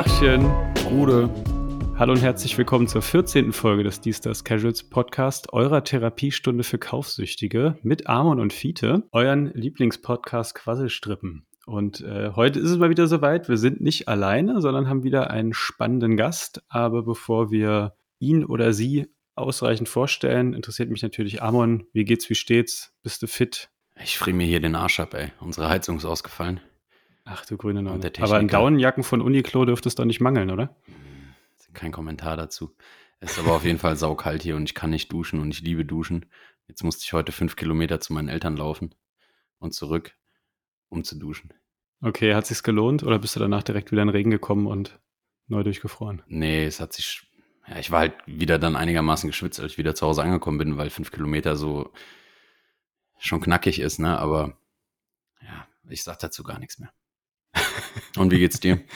Tachchen, Rude. Hallo und herzlich willkommen zur 14. Folge des Diesters Casuals Podcast, eurer Therapiestunde für Kaufsüchtige mit Amon und Fiete, euren Lieblingspodcast Quasselstrippen. Und äh, heute ist es mal wieder soweit. Wir sind nicht alleine, sondern haben wieder einen spannenden Gast. Aber bevor wir ihn oder sie ausreichend vorstellen, interessiert mich natürlich Amon. Wie geht's, wie steht's? Bist du fit? Ich friere mir hier den Arsch ab, ey. Unsere Heizung ist ausgefallen. Ach du grüne Neune. Aber an Daunenjacken von Uniqlo dürfte es doch nicht mangeln, oder? Kein Kommentar dazu. Es ist aber auf jeden Fall saukalt hier und ich kann nicht duschen und ich liebe Duschen. Jetzt musste ich heute fünf Kilometer zu meinen Eltern laufen und zurück, um zu duschen. Okay, hat sich's gelohnt oder bist du danach direkt wieder in den Regen gekommen und neu durchgefroren? Nee, es hat sich. Ja, ich war halt wieder dann einigermaßen geschwitzt, als ich wieder zu Hause angekommen bin, weil fünf Kilometer so schon knackig ist, ne? Aber ja, ich sag dazu gar nichts mehr. Und wie geht's dir?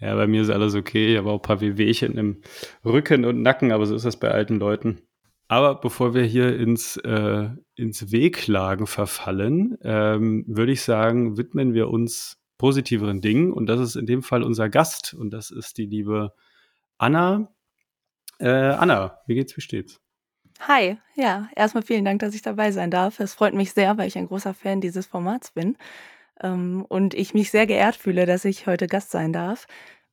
Ja, bei mir ist alles okay. Ich habe auch ein paar Wehwehchen im Rücken und Nacken, aber so ist das bei alten Leuten. Aber bevor wir hier ins, äh, ins Wehklagen verfallen, ähm, würde ich sagen, widmen wir uns positiveren Dingen. Und das ist in dem Fall unser Gast. Und das ist die liebe Anna. Äh, Anna, wie geht's, wie steht's? Hi, ja, erstmal vielen Dank, dass ich dabei sein darf. Es freut mich sehr, weil ich ein großer Fan dieses Formats bin. Ähm, und ich mich sehr geehrt fühle, dass ich heute Gast sein darf.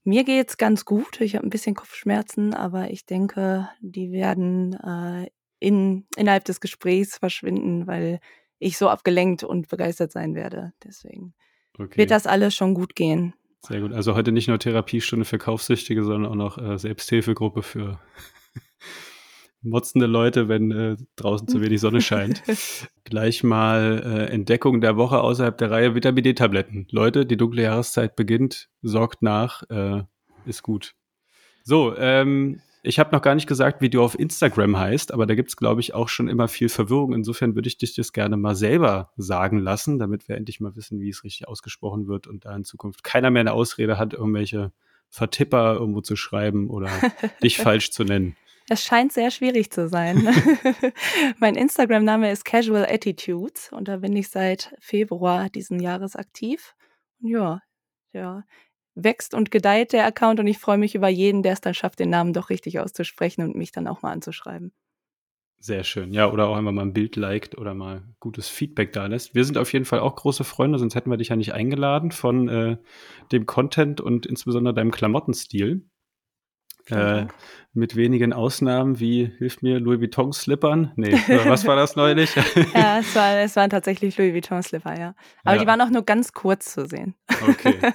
Mir geht's ganz gut. Ich habe ein bisschen Kopfschmerzen, aber ich denke, die werden äh, in, innerhalb des Gesprächs verschwinden, weil ich so abgelenkt und begeistert sein werde. Deswegen okay. wird das alles schon gut gehen. Sehr gut. Also heute nicht nur Therapiestunde für Kaufsüchtige, sondern auch noch äh, Selbsthilfegruppe für motzende Leute, wenn äh, draußen zu wenig Sonne scheint. Gleich mal äh, Entdeckung der Woche außerhalb der Reihe Vitamin D-Tabletten. Leute, die dunkle Jahreszeit beginnt, sorgt nach, äh, ist gut. So, ähm, ich habe noch gar nicht gesagt, wie du auf Instagram heißt, aber da gibt's glaube ich, auch schon immer viel Verwirrung. Insofern würde ich dich das gerne mal selber sagen lassen, damit wir endlich mal wissen, wie es richtig ausgesprochen wird und da in Zukunft keiner mehr eine Ausrede hat, irgendwelche Vertipper irgendwo zu schreiben oder dich falsch zu nennen. Es scheint sehr schwierig zu sein. mein Instagram-Name ist Casual Attitudes und da bin ich seit Februar diesen Jahres aktiv. ja, ja, wächst und gedeiht der Account und ich freue mich über jeden, der es dann schafft, den Namen doch richtig auszusprechen und mich dann auch mal anzuschreiben. Sehr schön. Ja, oder auch einfach mal ein Bild liked oder mal gutes Feedback da lässt. Wir sind auf jeden Fall auch große Freunde, sonst hätten wir dich ja nicht eingeladen von äh, dem Content und insbesondere deinem Klamottenstil. Äh, mit wenigen Ausnahmen wie, hilft mir, Louis Vuitton Slippern? Nee, was war das neulich? ja, es, war, es waren tatsächlich Louis Vuitton Slipper, ja. Aber ja. die waren auch nur ganz kurz zu sehen. Okay.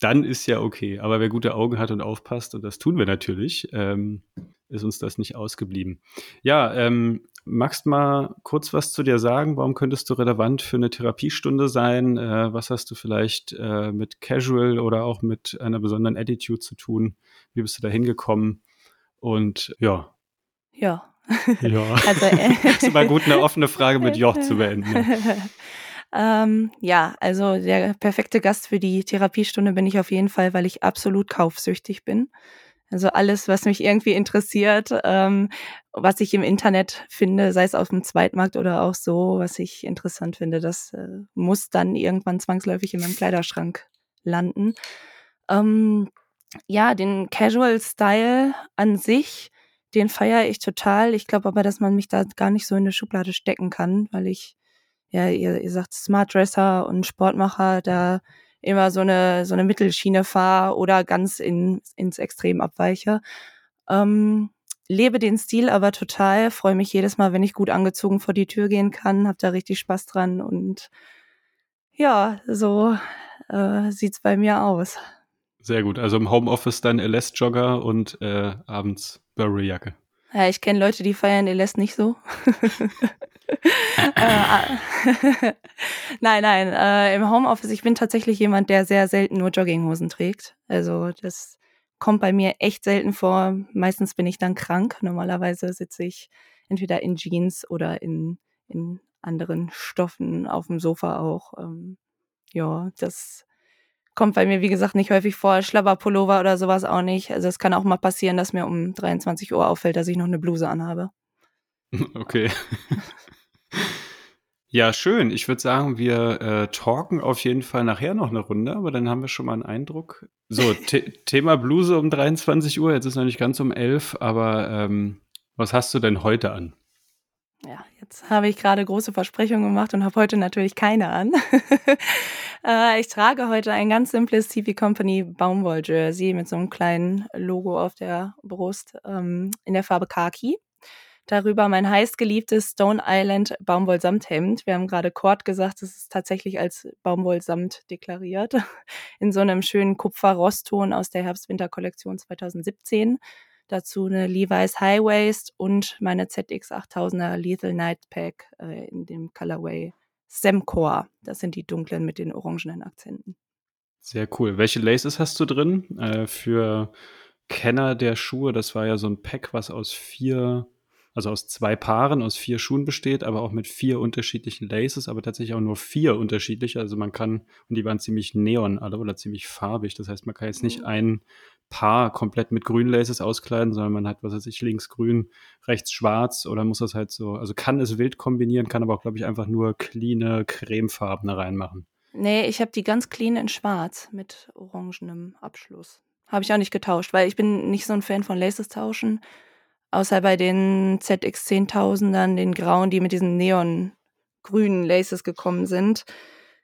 Dann ist ja okay. Aber wer gute Augen hat und aufpasst, und das tun wir natürlich, ähm, ist uns das nicht ausgeblieben. Ja, ähm, magst mal kurz was zu dir sagen? Warum könntest du relevant für eine Therapiestunde sein? Äh, was hast du vielleicht äh, mit Casual oder auch mit einer besonderen Attitude zu tun? Wie bist du da hingekommen? Und ja. Ja. Ja. Also, äh, ist immer gut, eine offene Frage mit Joch zu beenden. Ähm, ja, also der perfekte Gast für die Therapiestunde bin ich auf jeden Fall, weil ich absolut kaufsüchtig bin. Also alles, was mich irgendwie interessiert, ähm, was ich im Internet finde, sei es auf dem Zweitmarkt oder auch so, was ich interessant finde, das äh, muss dann irgendwann zwangsläufig in meinem Kleiderschrank landen. Ähm, ja, den Casual Style an sich, den feiere ich total. Ich glaube aber, dass man mich da gar nicht so in eine Schublade stecken kann, weil ich, ja, ihr, ihr sagt Smart Dresser und Sportmacher, da immer so eine, so eine Mittelschiene fahre oder ganz in, ins Extrem abweiche. Ähm, lebe den Stil aber total, freue mich jedes Mal, wenn ich gut angezogen vor die Tür gehen kann, habe da richtig Spaß dran und ja, so äh, sieht's bei mir aus. Sehr gut. Also im Homeoffice dann LS-Jogger und äh, abends Burberry-Jacke. Ja, ich kenne Leute, die feiern LS nicht so. Äh, nein, nein. Äh, Im Homeoffice, ich bin tatsächlich jemand, der sehr selten nur Jogginghosen trägt. Also das kommt bei mir echt selten vor. Meistens bin ich dann krank. Normalerweise sitze ich entweder in Jeans oder in, in anderen Stoffen auf dem Sofa auch. Ähm, ja, das kommt bei mir, wie gesagt, nicht häufig vor. Schlabberpullover oder sowas auch nicht. Also es kann auch mal passieren, dass mir um 23 Uhr auffällt, dass ich noch eine Bluse anhabe. Okay. Ja, schön. Ich würde sagen, wir äh, talken auf jeden Fall nachher noch eine Runde, aber dann haben wir schon mal einen Eindruck. So, The Thema Bluse um 23 Uhr, jetzt ist noch nicht ganz um 11, aber ähm, was hast du denn heute an? Ja, jetzt habe ich gerade große Versprechungen gemacht und habe heute natürlich keine an. äh, ich trage heute ein ganz simples TV Company Baumwoll-Jersey mit so einem kleinen Logo auf der Brust ähm, in der Farbe Khaki. Darüber mein heißgeliebtes Stone Island Baumwollsamthemd. Wir haben gerade Cord gesagt, es ist tatsächlich als Baumwollsamt deklariert. In so einem schönen Kupfer-Rostton aus der Herbst-Winter-Kollektion 2017. Dazu eine Levi's High Waist und meine ZX 8000er Lethal Night Pack äh, in dem Colorway Semcore. Das sind die dunklen mit den orangenen Akzenten. Sehr cool. Welche Laces hast du drin? Äh, für Kenner der Schuhe, das war ja so ein Pack, was aus vier also aus zwei Paaren, aus vier Schuhen besteht, aber auch mit vier unterschiedlichen Laces, aber tatsächlich auch nur vier unterschiedliche. Also man kann, und die waren ziemlich neon alle oder ziemlich farbig. Das heißt, man kann jetzt nicht mhm. Paar komplett mit grünen Laces auskleiden, sondern man hat, was weiß ich, links grün, rechts schwarz oder muss das halt so, also kann es wild kombinieren, kann aber auch, glaube ich, einfach nur cleane, cremefarbene reinmachen. Nee, ich habe die ganz clean in schwarz mit orangenem Abschluss. Habe ich auch nicht getauscht, weil ich bin nicht so ein Fan von Laces tauschen. Außer bei den ZX10000ern, den grauen, die mit diesen neongrünen Laces gekommen sind.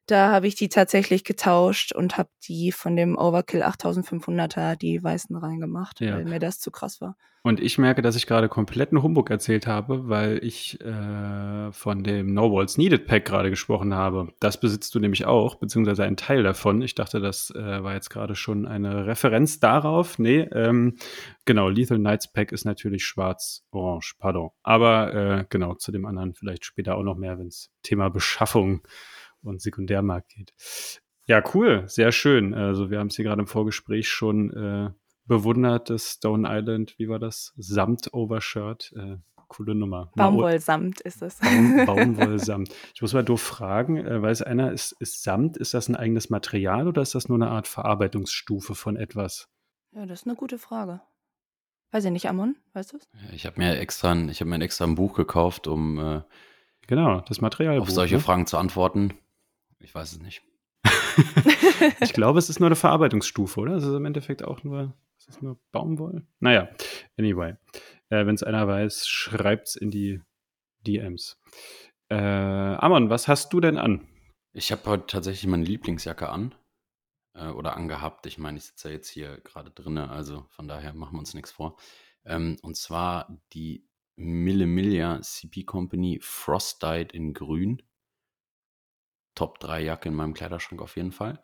Da habe ich die tatsächlich getauscht und habe die von dem Overkill 8500er, die weißen reingemacht, ja. weil mir das zu krass war. Und ich merke, dass ich gerade kompletten Humbug erzählt habe, weil ich äh, von dem No Walls Needed Pack gerade gesprochen habe. Das besitzt du nämlich auch, beziehungsweise ein Teil davon. Ich dachte, das äh, war jetzt gerade schon eine Referenz darauf. Nee, ähm, genau, Lethal Knights Pack ist natürlich schwarz-orange, pardon. Aber äh, genau, zu dem anderen vielleicht später auch noch mehr, wenn es Thema Beschaffung und Sekundärmarkt geht. Ja, cool, sehr schön. Also wir haben es hier gerade im Vorgespräch schon äh, bewundert, das Stone Island, wie war das? Samt-Overshirt. Äh, coole Nummer. Baumwollsamt ist es. Baum, Baumwollsamt. Ich muss mal doof fragen, äh, weiß einer, ist, ist Samt, ist das ein eigenes Material oder ist das nur eine Art Verarbeitungsstufe von etwas? Ja, das ist eine gute Frage. Weiß ich nicht, Amon, weißt du es? Ich habe mir extra, ich habe mir extra ein Buch gekauft, um äh, genau das Material auf solche ne? Fragen zu antworten. Ich weiß es nicht. ich glaube, es ist nur eine Verarbeitungsstufe, oder? Es ist im Endeffekt auch nur, ist das nur Baumwolle? Naja, anyway. Äh, Wenn es einer weiß, schreibt es in die DMs. Äh, Amon, was hast du denn an? Ich habe heute tatsächlich meine Lieblingsjacke an. Äh, oder angehabt. Ich meine, ich sitze ja jetzt hier gerade drinne, also von daher machen wir uns nichts vor. Ähm, und zwar die Mille Miglia CP Company Frostite in Grün. Top 3 Jacke in meinem Kleiderschrank auf jeden Fall.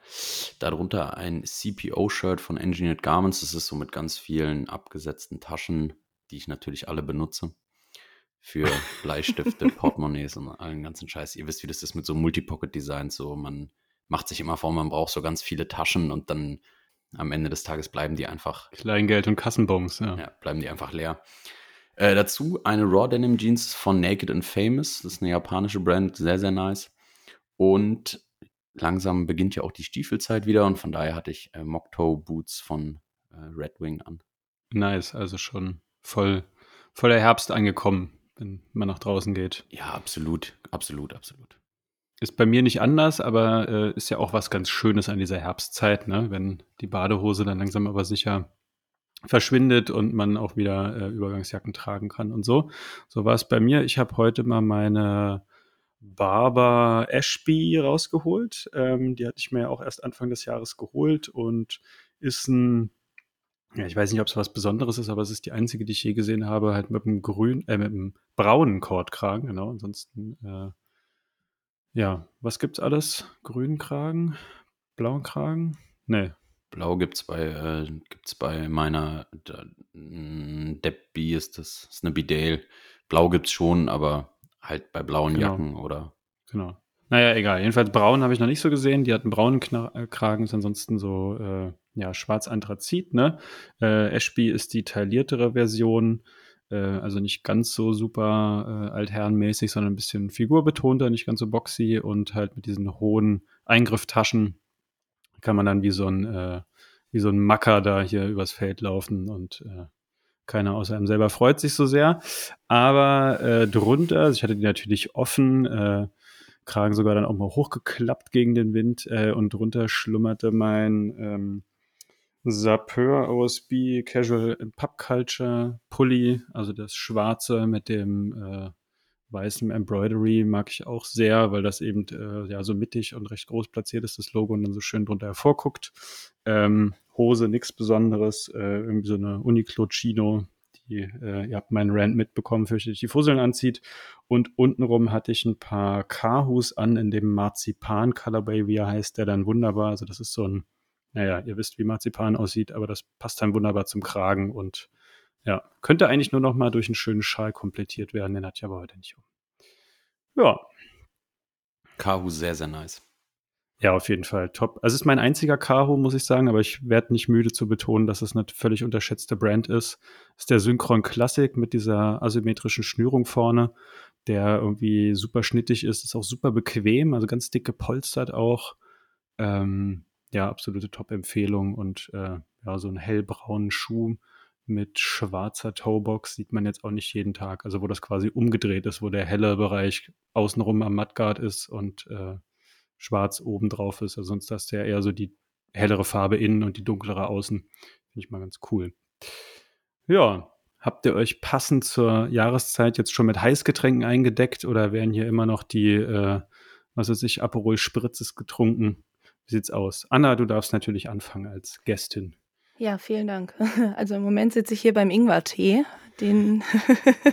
Darunter ein CPO-Shirt von Engineered Garments. Das ist so mit ganz vielen abgesetzten Taschen, die ich natürlich alle benutze. Für Bleistifte, Portemonnaies und allen ganzen Scheiß. Ihr wisst, wie das ist mit so Multipocket-Designs. So, man macht sich immer vor, man braucht so ganz viele Taschen und dann am Ende des Tages bleiben die einfach. Kleingeld und Kassenbons, ja. Ja, bleiben die einfach leer. Äh, dazu eine Raw Denim Jeans von Naked and Famous. Das ist eine japanische Brand, sehr, sehr nice. Und langsam beginnt ja auch die Stiefelzeit wieder und von daher hatte ich äh, Mocktoe Boots von äh, Red Wing an. Nice, also schon voll, voll der Herbst angekommen, wenn man nach draußen geht. Ja, absolut, absolut, absolut. Ist bei mir nicht anders, aber äh, ist ja auch was ganz Schönes an dieser Herbstzeit, ne? wenn die Badehose dann langsam aber sicher verschwindet und man auch wieder äh, Übergangsjacken tragen kann und so. So war es bei mir. Ich habe heute mal meine Barber Ashby rausgeholt. Ähm, die hatte ich mir auch erst Anfang des Jahres geholt und ist ein, ja, ich weiß nicht, ob es was Besonderes ist, aber es ist die einzige, die ich je gesehen habe, halt mit einem grünen, äh, mit einem braunen Kordkragen, genau. Ansonsten, äh, ja, was gibt's alles? Grünen Kragen? Blauen Kragen? Nee. Blau gibt's bei, äh, gibt's bei meiner Debbie ist das, ist eine Bidale. Blau gibt's schon, aber Halt bei blauen genau. Jacken oder. Genau. Naja, egal. Jedenfalls braun habe ich noch nicht so gesehen. Die hatten braunen Kna äh, Kragen, ist ansonsten so äh, ja, schwarz-anthrazit. Ne? Äh, Ashby ist die tailliertere Version. Äh, also nicht ganz so super äh, altherrenmäßig, sondern ein bisschen figurbetonter, nicht ganz so boxy und halt mit diesen hohen Eingrifftaschen kann man dann wie so ein, äh, wie so ein Macker da hier übers Feld laufen und äh, keiner außer einem selber freut sich so sehr. Aber äh, drunter, also ich hatte die natürlich offen, äh, Kragen sogar dann auch mal hochgeklappt gegen den Wind äh, und drunter schlummerte mein ähm, Sapeur OSB Casual Pub Culture Pulli, also das schwarze mit dem äh, weißen Embroidery mag ich auch sehr, weil das eben äh, ja so mittig und recht groß platziert ist, das Logo und dann so schön drunter hervorguckt. Ähm, Hose nichts Besonderes, äh, irgendwie so eine Uniqlo Chino, die, äh, ihr habt meinen Rand mitbekommen, fürchte ich, die Fusseln anzieht. Und untenrum hatte ich ein paar Kahus an in dem Marzipan Colorway, wie er heißt, der dann wunderbar, also das ist so ein naja, ihr wisst, wie Marzipan aussieht, aber das passt dann wunderbar zum Kragen und ja, könnte eigentlich nur noch mal durch einen schönen Schal komplettiert werden, den hat ich aber heute nicht um. Ja. Kahu sehr, sehr nice. Ja, auf jeden Fall top. Also es ist mein einziger Kahu, muss ich sagen, aber ich werde nicht müde zu betonen, dass es eine völlig unterschätzte Brand ist. Das ist der Synchron Classic mit dieser asymmetrischen Schnürung vorne, der irgendwie super schnittig ist, ist auch super bequem, also ganz dick gepolstert auch. Ähm, ja, absolute Top-Empfehlung und äh, ja, so einen hellbraunen Schuh mit schwarzer Toebox sieht man jetzt auch nicht jeden Tag. Also wo das quasi umgedreht ist, wo der helle Bereich außenrum am Mudguard ist und äh, schwarz oben drauf ist. Also sonst hast du ja eher so die hellere Farbe innen und die dunklere außen. Finde ich mal ganz cool. Ja, habt ihr euch passend zur Jahreszeit jetzt schon mit Heißgetränken eingedeckt oder werden hier immer noch die, äh, was weiß ich, Aperol Spritzes getrunken? Wie sieht's aus? Anna, du darfst natürlich anfangen als Gästin. Ja, vielen Dank. Also im Moment sitze ich hier beim Ingwer-Tee, den,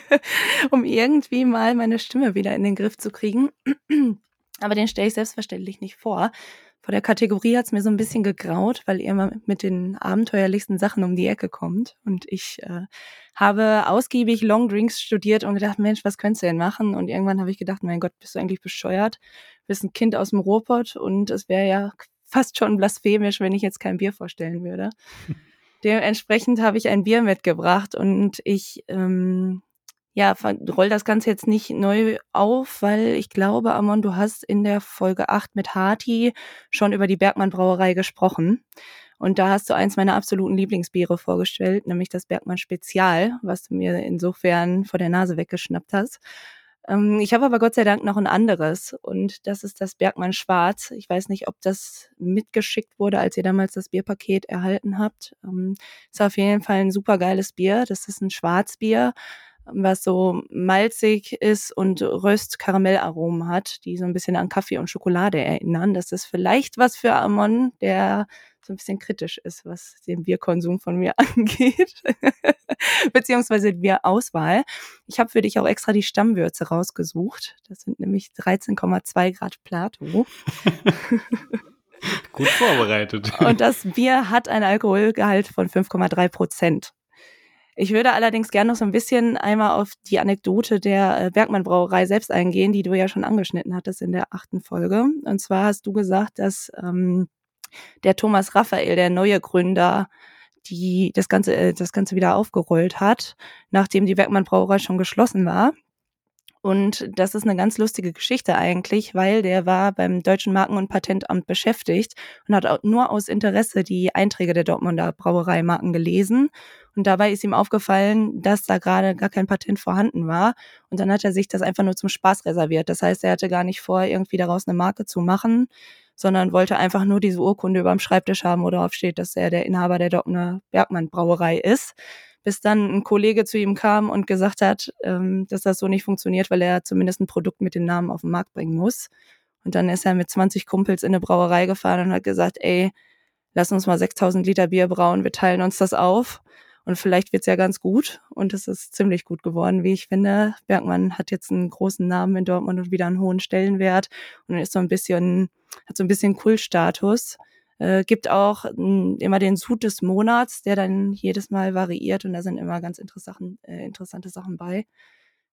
um irgendwie mal meine Stimme wieder in den Griff zu kriegen. Aber den stelle ich selbstverständlich nicht vor. Vor der Kategorie hat es mir so ein bisschen gegraut, weil ihr immer mit den abenteuerlichsten Sachen um die Ecke kommt. Und ich äh, habe ausgiebig Long Drinks studiert und gedacht, Mensch, was könntest du denn machen? Und irgendwann habe ich gedacht, mein Gott, bist du eigentlich bescheuert? Du bist ein Kind aus dem Ruhrpott und es wäre ja fast schon blasphemisch, wenn ich jetzt kein Bier vorstellen würde. Dementsprechend habe ich ein Bier mitgebracht und ich ähm, ja, roll das Ganze jetzt nicht neu auf, weil ich glaube, Amon, du hast in der Folge 8 mit Harti schon über die Bergmann Brauerei gesprochen. Und da hast du eins meiner absoluten Lieblingsbiere vorgestellt, nämlich das Bergmann Spezial, was du mir insofern vor der Nase weggeschnappt hast. Ähm, ich habe aber Gott sei Dank noch ein anderes und das ist das Bergmann Schwarz. Ich weiß nicht, ob das mitgeschickt wurde, als ihr damals das Bierpaket erhalten habt. Ähm, ist auf jeden Fall ein super geiles Bier. Das ist ein Schwarzbier was so malzig ist und Röst-Karamellaromen hat, die so ein bisschen an Kaffee und Schokolade erinnern. Das ist vielleicht was für Amon, der so ein bisschen kritisch ist, was den Bierkonsum von mir angeht, beziehungsweise die Bierauswahl. Ich habe für dich auch extra die Stammwürze rausgesucht. Das sind nämlich 13,2 Grad Plato. Gut vorbereitet. Und das Bier hat ein Alkoholgehalt von 5,3 Prozent. Ich würde allerdings gerne noch so ein bisschen einmal auf die Anekdote der äh, Bergmann Brauerei selbst eingehen, die du ja schon angeschnitten hattest in der achten Folge. Und zwar hast du gesagt, dass ähm, der Thomas Raphael, der neue Gründer, die das Ganze, äh, das Ganze wieder aufgerollt hat, nachdem die Bergmann Brauerei schon geschlossen war. Und das ist eine ganz lustige Geschichte eigentlich, weil der war beim Deutschen Marken- und Patentamt beschäftigt und hat nur aus Interesse die Einträge der Dortmunder Brauereimarken gelesen. Und dabei ist ihm aufgefallen, dass da gerade gar kein Patent vorhanden war. Und dann hat er sich das einfach nur zum Spaß reserviert. Das heißt, er hatte gar nicht vor, irgendwie daraus eine Marke zu machen, sondern wollte einfach nur diese Urkunde über dem Schreibtisch haben, wo darauf steht, dass er der Inhaber der Dortmunder Bergmann Brauerei ist bis dann ein Kollege zu ihm kam und gesagt hat, ähm, dass das so nicht funktioniert, weil er zumindest ein Produkt mit dem Namen auf den Markt bringen muss. Und dann ist er mit 20 Kumpels in eine Brauerei gefahren und hat gesagt, ey, lass uns mal 6000 Liter Bier brauen, wir teilen uns das auf. Und vielleicht wird's ja ganz gut. Und es ist ziemlich gut geworden, wie ich finde. Bergmann hat jetzt einen großen Namen in Dortmund und wieder einen hohen Stellenwert und ist so ein bisschen, hat so ein bisschen Kultstatus. Äh, gibt auch mh, hm, immer den Sud des Monats, der dann jedes Mal variiert und da sind immer ganz interessante, äh, interessante Sachen bei.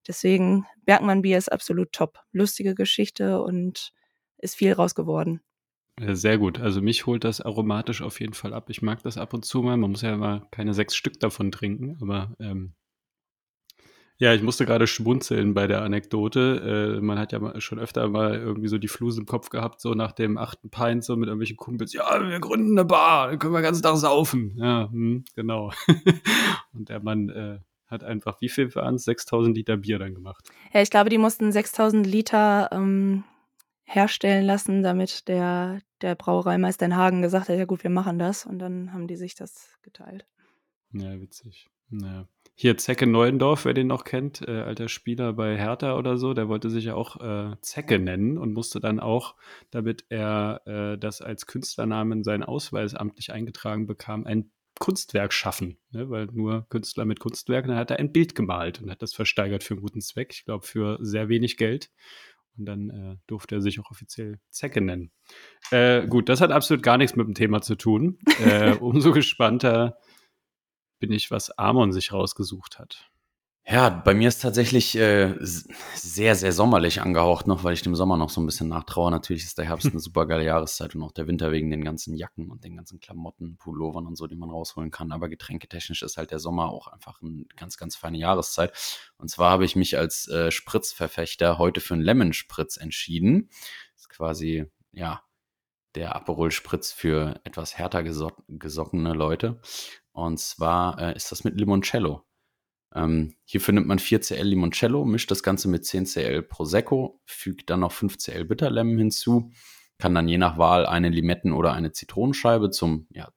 Deswegen, Bergmann Bier ist absolut top. Lustige Geschichte und ist viel raus geworden. Sehr gut. Also mich holt das aromatisch auf jeden Fall ab. Ich mag das ab und zu mal. Man muss ja immer keine sechs Stück davon trinken, aber ähm, ja, ich musste gerade schmunzeln bei der Anekdote. Äh, man hat ja schon öfter mal irgendwie so die Flus im Kopf gehabt, so nach dem achten Pint, so mit irgendwelchen Kumpels. Ja, wir gründen eine Bar, dann können wir den ganzen Tag saufen. Ja, hm, genau. Und der Mann äh, hat einfach, wie viel waren es? 6000 Liter Bier dann gemacht. Ja, ich glaube, die mussten 6000 Liter ähm, herstellen lassen, damit der, der Brauereimeister in Hagen gesagt hat, ja gut, wir machen das. Und dann haben die sich das geteilt. Ja, witzig. Ja. Hier Zecke Neuendorf, wer den noch kennt, äh, alter Spieler bei Hertha oder so, der wollte sich ja auch äh, Zecke nennen und musste dann auch, damit er äh, das als Künstlernamen in seinen Ausweis amtlich eingetragen bekam, ein Kunstwerk schaffen, ne? weil nur Künstler mit Kunstwerken, dann hat er ein Bild gemalt und hat das versteigert für einen guten Zweck, ich glaube für sehr wenig Geld. Und dann äh, durfte er sich auch offiziell Zecke nennen. Äh, gut, das hat absolut gar nichts mit dem Thema zu tun. Äh, umso gespannter bin ich, was Amon sich rausgesucht hat. Ja, bei mir ist tatsächlich äh, sehr, sehr sommerlich angehaucht noch, weil ich dem Sommer noch so ein bisschen nachtraue. Natürlich ist der Herbst eine super geile Jahreszeit und auch der Winter wegen den ganzen Jacken und den ganzen Klamotten, Pullovern und so, die man rausholen kann. Aber getränketechnisch ist halt der Sommer auch einfach eine ganz, ganz feine Jahreszeit. Und zwar habe ich mich als äh, Spritzverfechter heute für einen Lemon-Spritz entschieden. Das ist quasi, ja, der Aperol-Spritz für etwas härter geso gesockene Leute. Und zwar äh, ist das mit Limoncello. Ähm, hierfür nimmt man 4cl Limoncello, mischt das Ganze mit 10cl Prosecco, fügt dann noch 5cl Bitterlemon hinzu, kann dann je nach Wahl eine Limetten- oder eine Zitronenscheibe zum ja,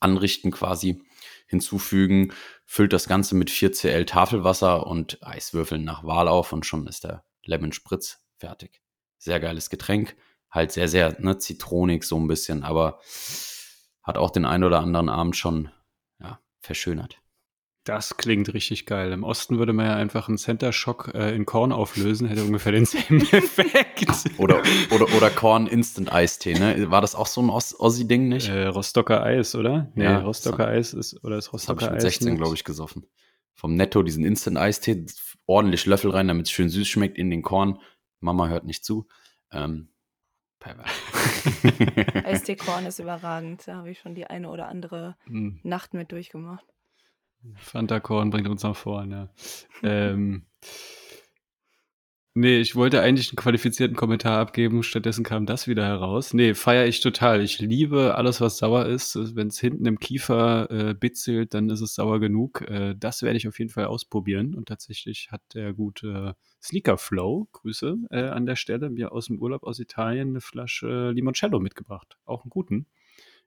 Anrichten quasi hinzufügen, füllt das Ganze mit 4cl Tafelwasser und Eiswürfeln nach Wahl auf und schon ist der Lemon Spritz fertig. Sehr geiles Getränk, halt sehr, sehr ne, zitronig so ein bisschen, aber hat auch den ein oder anderen Abend schon ja, verschönert. Das klingt richtig geil. Im Osten würde man ja einfach einen Center Shock äh, in Korn auflösen, hätte ungefähr denselben Effekt. Oder, oder, oder Korn Instant Eistee, ne? War das auch so ein Ossi-Ding nicht? Äh, Rostocker Eis, oder? Nee, ja, Rostocker Eis ist, oder ist Rostocker das hab ich mit 16, glaube ich, gesoffen. Vom Netto diesen Instant Eistee, ordentlich Löffel rein, damit es schön süß schmeckt in den Korn. Mama hört nicht zu. Ähm, Eistee-Korn ist überragend. Da habe ich schon die eine oder andere hm. Nacht mit durchgemacht. Fanta Korn bringt uns nach vorne. ähm, nee, ich wollte eigentlich einen qualifizierten Kommentar abgeben, stattdessen kam das wieder heraus. Nee, feiere ich total. Ich liebe alles, was sauer ist. Wenn es hinten im Kiefer äh, bitzelt, dann ist es sauer genug. Äh, das werde ich auf jeden Fall ausprobieren. Und tatsächlich hat der gute Sneaker Flow, Grüße äh, an der Stelle, mir aus dem Urlaub aus Italien eine Flasche Limoncello mitgebracht. Auch einen guten.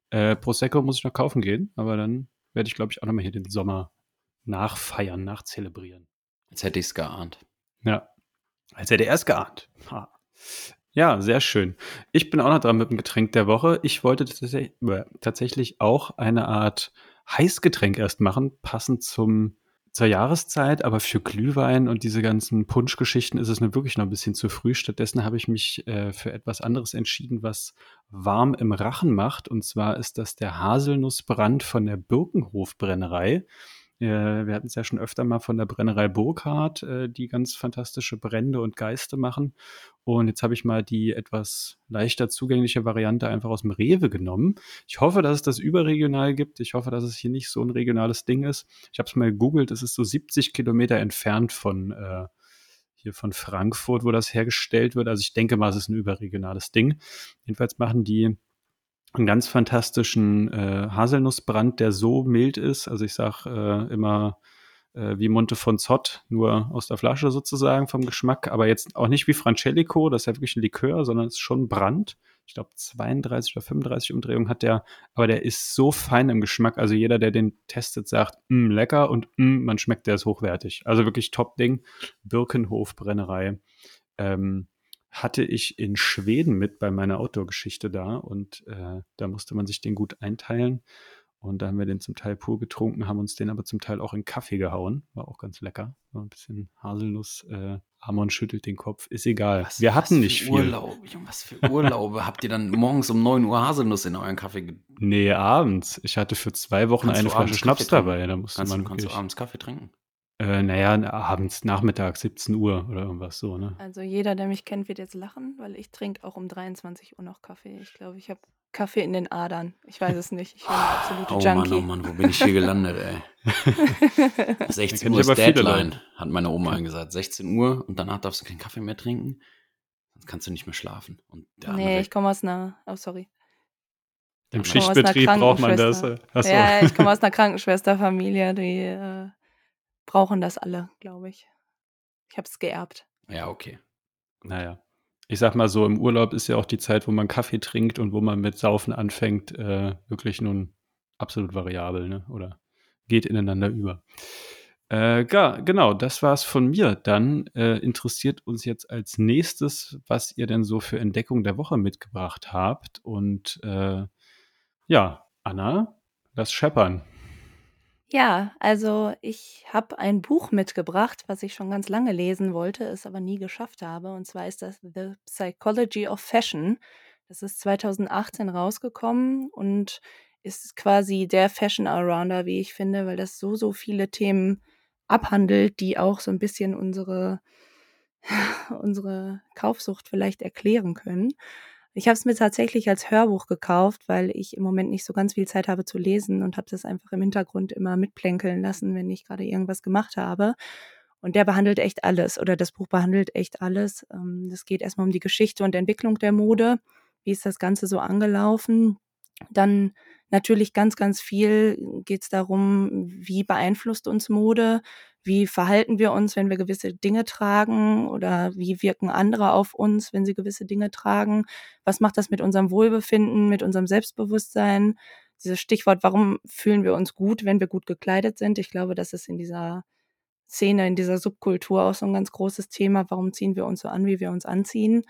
Äh, Prosecco muss ich noch kaufen gehen, aber dann werde ich, glaube ich, auch nochmal hier den Sommer nachfeiern, nachzelebrieren. Als hätte ich es geahnt. Ja, als hätte er es geahnt. Ha. Ja, sehr schön. Ich bin auch noch dran mit dem Getränk der Woche. Ich wollte tatsächlich auch eine Art Heißgetränk erst machen, passend zum zur Jahreszeit, aber für Glühwein und diese ganzen Punschgeschichten ist es mir wirklich noch ein bisschen zu früh. Stattdessen habe ich mich äh, für etwas anderes entschieden, was warm im Rachen macht. Und zwar ist das der Haselnussbrand von der Birkenhofbrennerei. Äh, wir hatten es ja schon öfter mal von der Brennerei Burkhardt, äh, die ganz fantastische Brände und Geiste machen. Und jetzt habe ich mal die etwas leichter zugängliche Variante einfach aus dem Rewe genommen. Ich hoffe, dass es das überregional gibt. Ich hoffe, dass es hier nicht so ein regionales Ding ist. Ich habe es mal gegoogelt. Es ist so 70 Kilometer entfernt von äh, hier von Frankfurt, wo das hergestellt wird. Also ich denke mal, es ist ein überregionales Ding. Jedenfalls machen die einen ganz fantastischen äh, Haselnussbrand, der so mild ist. Also ich sage äh, immer äh, wie Monte von Zott, nur aus der Flasche sozusagen vom Geschmack, aber jetzt auch nicht wie Francelico, das ist ja wirklich ein Likör, sondern es ist schon Brand. Ich glaube 32 oder 35 Umdrehungen hat der, aber der ist so fein im Geschmack. Also jeder, der den testet, sagt, mm, lecker und mm, man schmeckt, der ist hochwertig. Also wirklich Top-Ding. Birkenhof Brennerei. Ähm, hatte ich in Schweden mit bei meiner Outdoor-Geschichte da und äh, da musste man sich den gut einteilen. Und da haben wir den zum Teil pur getrunken, haben uns den aber zum Teil auch in Kaffee gehauen. War auch ganz lecker. War ein bisschen Haselnuss. Äh, Amon schüttelt den Kopf. Ist egal. Was, wir hatten nicht viel. Urlaub, was für Urlaube habt ihr dann morgens um 9 Uhr Haselnuss in euren Kaffee? Nee, abends. Ich hatte für zwei Wochen kannst eine Flasche Schnaps dabei. Da musste kannst, man du, kannst du abends Kaffee trinken? Äh, naja, abends, Nachmittag, 17 Uhr oder irgendwas so, ne? Also jeder, der mich kennt, wird jetzt lachen, weil ich trinke auch um 23 Uhr noch Kaffee. Ich glaube, ich habe Kaffee in den Adern. Ich weiß es nicht. Ich bin eine absolute oh, Junkie. Mann, oh Mann, wo bin ich hier gelandet, ey? 16 Uhr ist Deadline, hat meine Oma gesagt. 16 Uhr und danach darfst du keinen Kaffee mehr trinken. Sonst kannst du nicht mehr schlafen. Und nee, ich komme aus einer, oh sorry. Im Schichtbetrieb braucht man das. Achso. Ja, ich komme aus einer Krankenschwesterfamilie, die äh, brauchen das alle, glaube ich. Ich habe es geerbt. Ja, okay. Naja. ich sag mal so, im Urlaub ist ja auch die Zeit, wo man Kaffee trinkt und wo man mit Saufen anfängt, äh, wirklich nun absolut variabel, ne? Oder geht ineinander über. Äh, ja, genau, das war's von mir. Dann äh, interessiert uns jetzt als nächstes, was ihr denn so für Entdeckung der Woche mitgebracht habt. Und äh, ja, Anna, das Scheppern. Ja, also ich habe ein Buch mitgebracht, was ich schon ganz lange lesen wollte, es aber nie geschafft habe. Und zwar ist das The Psychology of Fashion. Das ist 2018 rausgekommen und ist quasi der Fashion Allrounder, wie ich finde, weil das so, so viele Themen abhandelt, die auch so ein bisschen unsere, unsere Kaufsucht vielleicht erklären können. Ich habe es mir tatsächlich als Hörbuch gekauft, weil ich im Moment nicht so ganz viel Zeit habe zu lesen und habe das einfach im Hintergrund immer mitplänkeln lassen, wenn ich gerade irgendwas gemacht habe. Und der behandelt echt alles oder das Buch behandelt echt alles. Es ähm, geht erstmal um die Geschichte und Entwicklung der Mode. Wie ist das Ganze so angelaufen? Dann natürlich ganz, ganz viel geht es darum, wie beeinflusst uns Mode, wie verhalten wir uns, wenn wir gewisse Dinge tragen oder wie wirken andere auf uns, wenn sie gewisse Dinge tragen, was macht das mit unserem Wohlbefinden, mit unserem Selbstbewusstsein. Dieses Stichwort, warum fühlen wir uns gut, wenn wir gut gekleidet sind. Ich glaube, das ist in dieser Szene, in dieser Subkultur auch so ein ganz großes Thema. Warum ziehen wir uns so an, wie wir uns anziehen?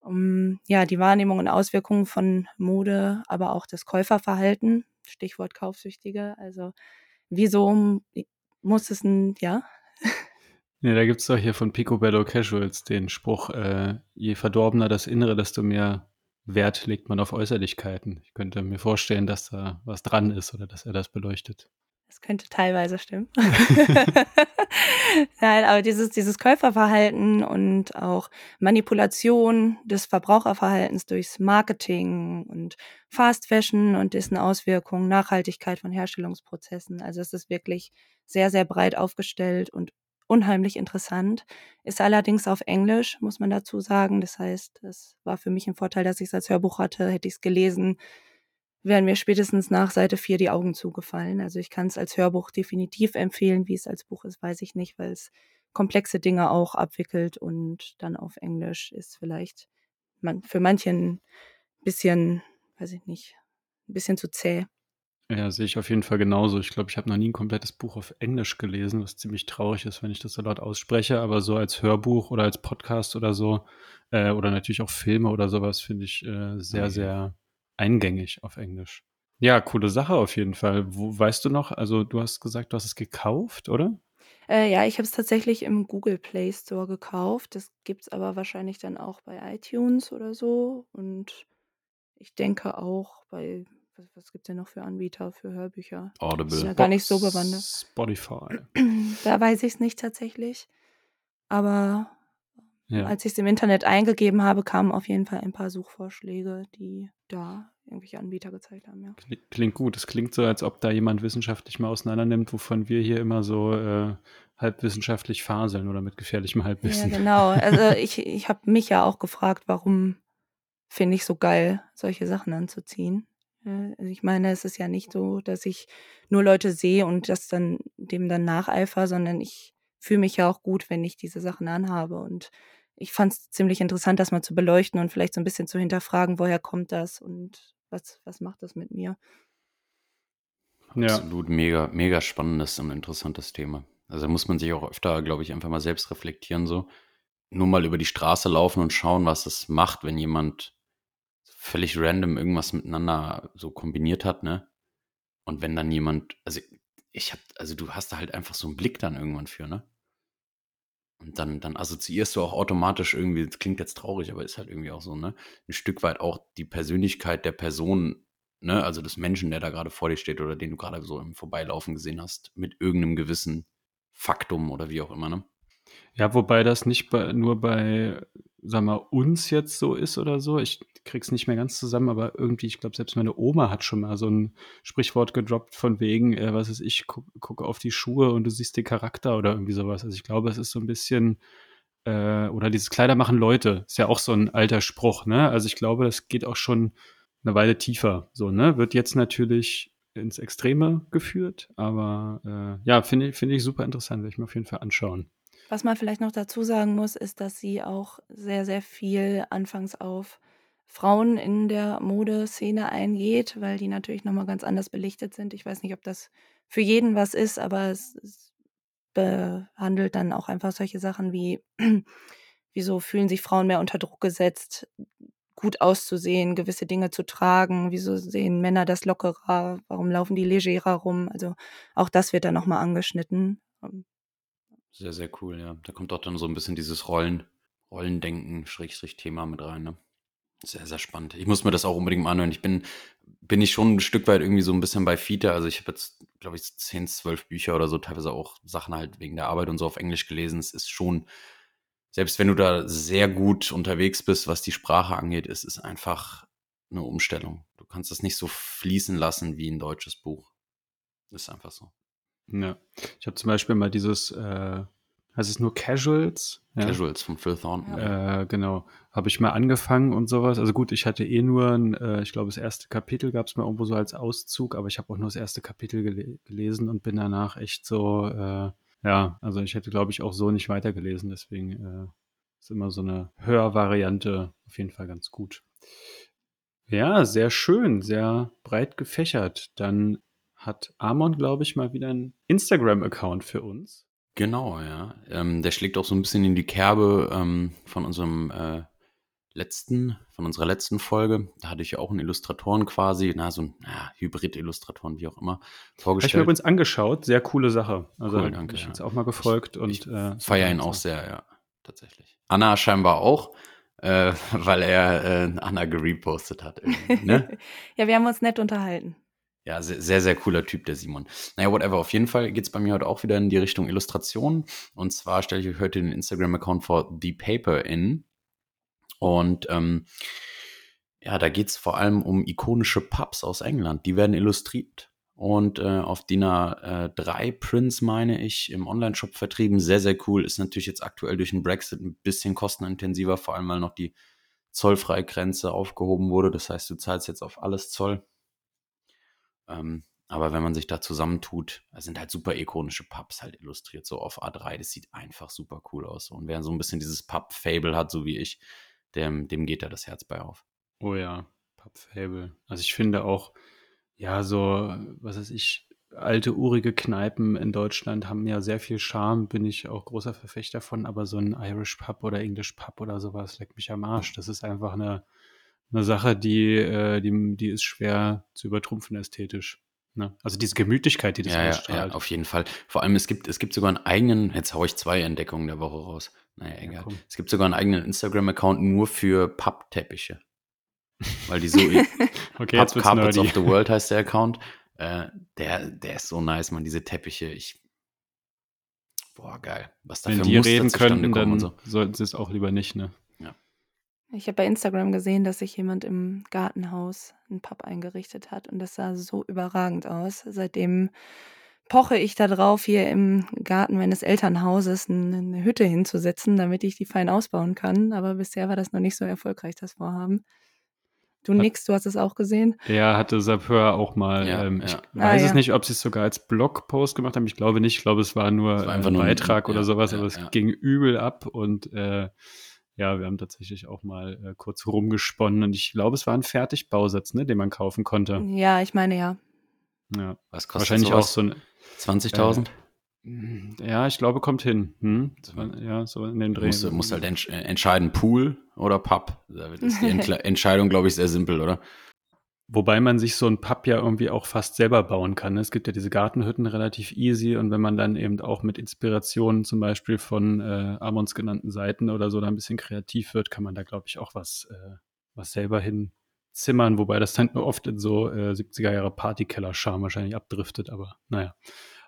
Um ja die Wahrnehmung und Auswirkungen von Mode, aber auch das Käuferverhalten, Stichwort Kaufsüchtige. Also wieso muss es ein, ja? Ja, da gibt es doch hier von Picobello Casuals den Spruch, äh, je verdorbener das Innere, desto mehr Wert legt man auf Äußerlichkeiten. Ich könnte mir vorstellen, dass da was dran ist oder dass er das beleuchtet. Das könnte teilweise stimmen. Nein, aber dieses, dieses Käuferverhalten und auch Manipulation des Verbraucherverhaltens durchs Marketing und Fast Fashion und dessen Auswirkungen, Nachhaltigkeit von Herstellungsprozessen. Also es ist wirklich sehr, sehr breit aufgestellt und unheimlich interessant. Ist allerdings auf Englisch, muss man dazu sagen. Das heißt, es war für mich ein Vorteil, dass ich es als Hörbuch hatte. Hätte ich es gelesen, wären mir spätestens nach Seite 4 die Augen zugefallen. Also ich kann es als Hörbuch definitiv empfehlen. Wie es als Buch ist, weiß ich nicht, weil es komplexe Dinge auch abwickelt und dann auf Englisch ist vielleicht man, für manchen ein bisschen, weiß ich nicht, ein bisschen zu zäh. Ja, sehe ich auf jeden Fall genauso. Ich glaube, ich habe noch nie ein komplettes Buch auf Englisch gelesen, was ziemlich traurig ist, wenn ich das so laut ausspreche. Aber so als Hörbuch oder als Podcast oder so, äh, oder natürlich auch Filme oder sowas, finde ich äh, sehr, okay. sehr eingängig auf Englisch. Ja, coole Sache auf jeden Fall. Wo, weißt du noch, also du hast gesagt, du hast es gekauft, oder? Äh, ja, ich habe es tatsächlich im Google Play Store gekauft. Das gibt es aber wahrscheinlich dann auch bei iTunes oder so. Und ich denke auch bei, was, was gibt es denn noch für Anbieter für Hörbücher? Audible. Ist ja gar nicht so bewandert. Spotify. da weiß ich es nicht tatsächlich. Aber ja. Als ich es im Internet eingegeben habe, kamen auf jeden Fall ein paar Suchvorschläge, die da irgendwelche Anbieter gezeigt haben. Ja. Klingt gut. Es klingt so, als ob da jemand wissenschaftlich mal auseinander nimmt, wovon wir hier immer so äh, halbwissenschaftlich faseln oder mit gefährlichem Halbwissen. Ja, genau. Also ich, ich habe mich ja auch gefragt, warum finde ich so geil, solche Sachen anzuziehen. Also ich meine, es ist ja nicht so, dass ich nur Leute sehe und das dann dem dann nacheifer, sondern ich fühle mich ja auch gut, wenn ich diese Sachen anhabe und ich fand es ziemlich interessant, das mal zu beleuchten und vielleicht so ein bisschen zu hinterfragen, woher kommt das und was, was macht das mit mir. Ja. Absolut mega, mega spannendes und interessantes Thema. Also da muss man sich auch öfter, glaube ich, einfach mal selbst reflektieren, so. Nur mal über die Straße laufen und schauen, was es macht, wenn jemand völlig random irgendwas miteinander so kombiniert hat, ne? Und wenn dann jemand, also ich hab, also du hast da halt einfach so einen Blick dann irgendwann für, ne? Und dann, dann assoziierst du auch automatisch irgendwie, das klingt jetzt traurig, aber ist halt irgendwie auch so, ne? Ein Stück weit auch die Persönlichkeit der Person, ne? Also des Menschen, der da gerade vor dir steht oder den du gerade so im Vorbeilaufen gesehen hast, mit irgendeinem gewissen Faktum oder wie auch immer, ne? Ja, wobei das nicht bei, nur bei, sag mal, uns jetzt so ist oder so. Ich krieg's nicht mehr ganz zusammen, aber irgendwie, ich glaube, selbst meine Oma hat schon mal so ein Sprichwort gedroppt von wegen, äh, was ist ich, gucke guck auf die Schuhe und du siehst den Charakter oder irgendwie sowas. Also ich glaube, es ist so ein bisschen, äh, oder dieses Kleider machen Leute, ist ja auch so ein alter Spruch, ne? Also ich glaube, das geht auch schon eine Weile tiefer, so, ne? Wird jetzt natürlich ins Extreme geführt, aber äh, ja, finde finde ich super interessant, werde ich mir auf jeden Fall anschauen. Was man vielleicht noch dazu sagen muss, ist, dass sie auch sehr, sehr viel anfangs auf Frauen in der Modeszene eingeht, weil die natürlich nochmal ganz anders belichtet sind. Ich weiß nicht, ob das für jeden was ist, aber es, es behandelt dann auch einfach solche Sachen wie, wieso fühlen sich Frauen mehr unter Druck gesetzt, gut auszusehen, gewisse Dinge zu tragen, wieso sehen Männer das lockerer, warum laufen die legerer rum. Also auch das wird dann nochmal angeschnitten. Sehr, sehr cool, ja. Da kommt auch dann so ein bisschen dieses Rollen, Rollendenken, Schrägstrich Thema mit rein, ne? Sehr, sehr spannend. Ich muss mir das auch unbedingt mal anhören. Ich bin, bin ich schon ein Stück weit irgendwie so ein bisschen bei Fita. Also ich habe jetzt, glaube ich, 10, 12 Bücher oder so, teilweise auch Sachen halt wegen der Arbeit und so auf Englisch gelesen. Es ist schon, selbst wenn du da sehr gut unterwegs bist, was die Sprache angeht, ist es einfach eine Umstellung. Du kannst das nicht so fließen lassen wie ein deutsches Buch. Ist einfach so. Ja. Ich habe zum Beispiel mal dieses äh, heißt es nur Casuals? Ja. Casuals von Phil Thornton. Äh, genau. Habe ich mal angefangen und sowas. Also gut, ich hatte eh nur, ein, äh, ich glaube, das erste Kapitel gab es mal irgendwo so als Auszug, aber ich habe auch nur das erste Kapitel gele gelesen und bin danach echt so, äh, ja, also ich hätte, glaube ich, auch so nicht weitergelesen. Deswegen äh, ist immer so eine Hörvariante auf jeden Fall ganz gut. Ja, sehr schön, sehr breit gefächert. Dann hat Amon, glaube ich, mal wieder einen Instagram-Account für uns. Genau, ja. Ähm, der schlägt auch so ein bisschen in die Kerbe ähm, von unserem äh, letzten, von unserer letzten Folge. Da hatte ich ja auch einen Illustratoren quasi, na, so ein Hybrid-Illustratoren, wie auch immer, vorgestellt. Habe ich mir übrigens angeschaut, sehr coole Sache. Also cool, danke. Ich ja. jetzt auch mal gefolgt ich, und ich äh, feiere ihn auch sehr, ja, tatsächlich. Anna scheinbar auch. Äh, weil er äh, Anna gerepostet hat. Ne? ja, wir haben uns nett unterhalten. Ja, sehr, sehr, sehr cooler Typ, der Simon. Naja, whatever. Auf jeden Fall geht es bei mir heute auch wieder in die Richtung Illustration. Und zwar stelle ich euch heute den Instagram-Account vor The Paper in. Und ähm, ja, da geht es vor allem um ikonische Pubs aus England. Die werden illustriert und äh, auf DIN A3 äh, Prints, meine ich, im Online-Shop vertrieben. Sehr, sehr cool. Ist natürlich jetzt aktuell durch den Brexit ein bisschen kostenintensiver, vor allem weil noch die Zollfreigrenze aufgehoben wurde. Das heißt, du zahlst jetzt auf alles Zoll. Ähm, aber wenn man sich da zusammentut, da sind halt super ikonische Pubs halt illustriert, so auf A3. Das sieht einfach super cool aus. Und wer so ein bisschen dieses Pub-Fable hat, so wie ich, dem, dem geht da das Herz bei auf. Oh ja, Pub-Fable. Also ich finde auch, ja, so, was weiß ich, alte, urige Kneipen in Deutschland haben ja sehr viel Charme, bin ich auch großer Verfechter von, aber so ein Irish Pub oder English Pub oder sowas leckt mich am Arsch. Das ist einfach eine, eine Sache, die, äh, die, die ist schwer zu übertrumpfen ästhetisch. Ne? Also diese Gemütlichkeit, die das ja, ausstrahlt. Ja, auf jeden Fall. Vor allem, es gibt, es gibt sogar einen eigenen, jetzt haue ich zwei Entdeckungen der Woche raus. Naja, egal. Ja, es gibt sogar einen eigenen Instagram-Account nur für Pappteppiche. Weil die so. okay, Pub Carpets nerdy. of the World heißt der Account. Äh, der, der ist so nice, man, diese Teppiche. Ich. Boah, geil. Was da Wenn für die Muster reden könnten, dann so. sollten sie es auch lieber nicht, ne? Ich habe bei Instagram gesehen, dass sich jemand im Gartenhaus einen Pub eingerichtet hat und das sah so überragend aus. Seitdem poche ich da drauf, hier im Garten meines Elternhauses eine Hütte hinzusetzen, damit ich die fein ausbauen kann. Aber bisher war das noch nicht so erfolgreich, das Vorhaben. Du nix, du hast es auch gesehen. Ja, hatte Sapeur auch mal. Ja, ähm, ich ja. weiß ah, es ja. nicht, ob sie es sogar als Blogpost gemacht haben. Ich glaube nicht. Ich glaube, es war nur war ein Beitrag ein, oder sowas, aber es ging übel ab und äh, ja, wir haben tatsächlich auch mal äh, kurz rumgesponnen und ich glaube, es war ein Fertigbausatz, ne, den man kaufen konnte. Ja, ich meine ja. Ja, was kostet Wahrscheinlich sowas? auch so ein 20.000? Äh, ja, ich glaube, kommt hin. Hm? Ja, so in den Dreh. Musst, musst halt entsch äh, entscheiden, Pool oder Pub. Da ist die Entscheidung, glaube ich, sehr simpel, oder? Wobei man sich so ein Pub ja irgendwie auch fast selber bauen kann. Ne? Es gibt ja diese Gartenhütten relativ easy und wenn man dann eben auch mit Inspirationen zum Beispiel von äh, Amons genannten Seiten oder so da ein bisschen kreativ wird, kann man da, glaube ich, auch was, äh, was selber hinzimmern, wobei das dann oft in so äh, 70er Jahre Partykeller-Charme wahrscheinlich abdriftet, aber naja.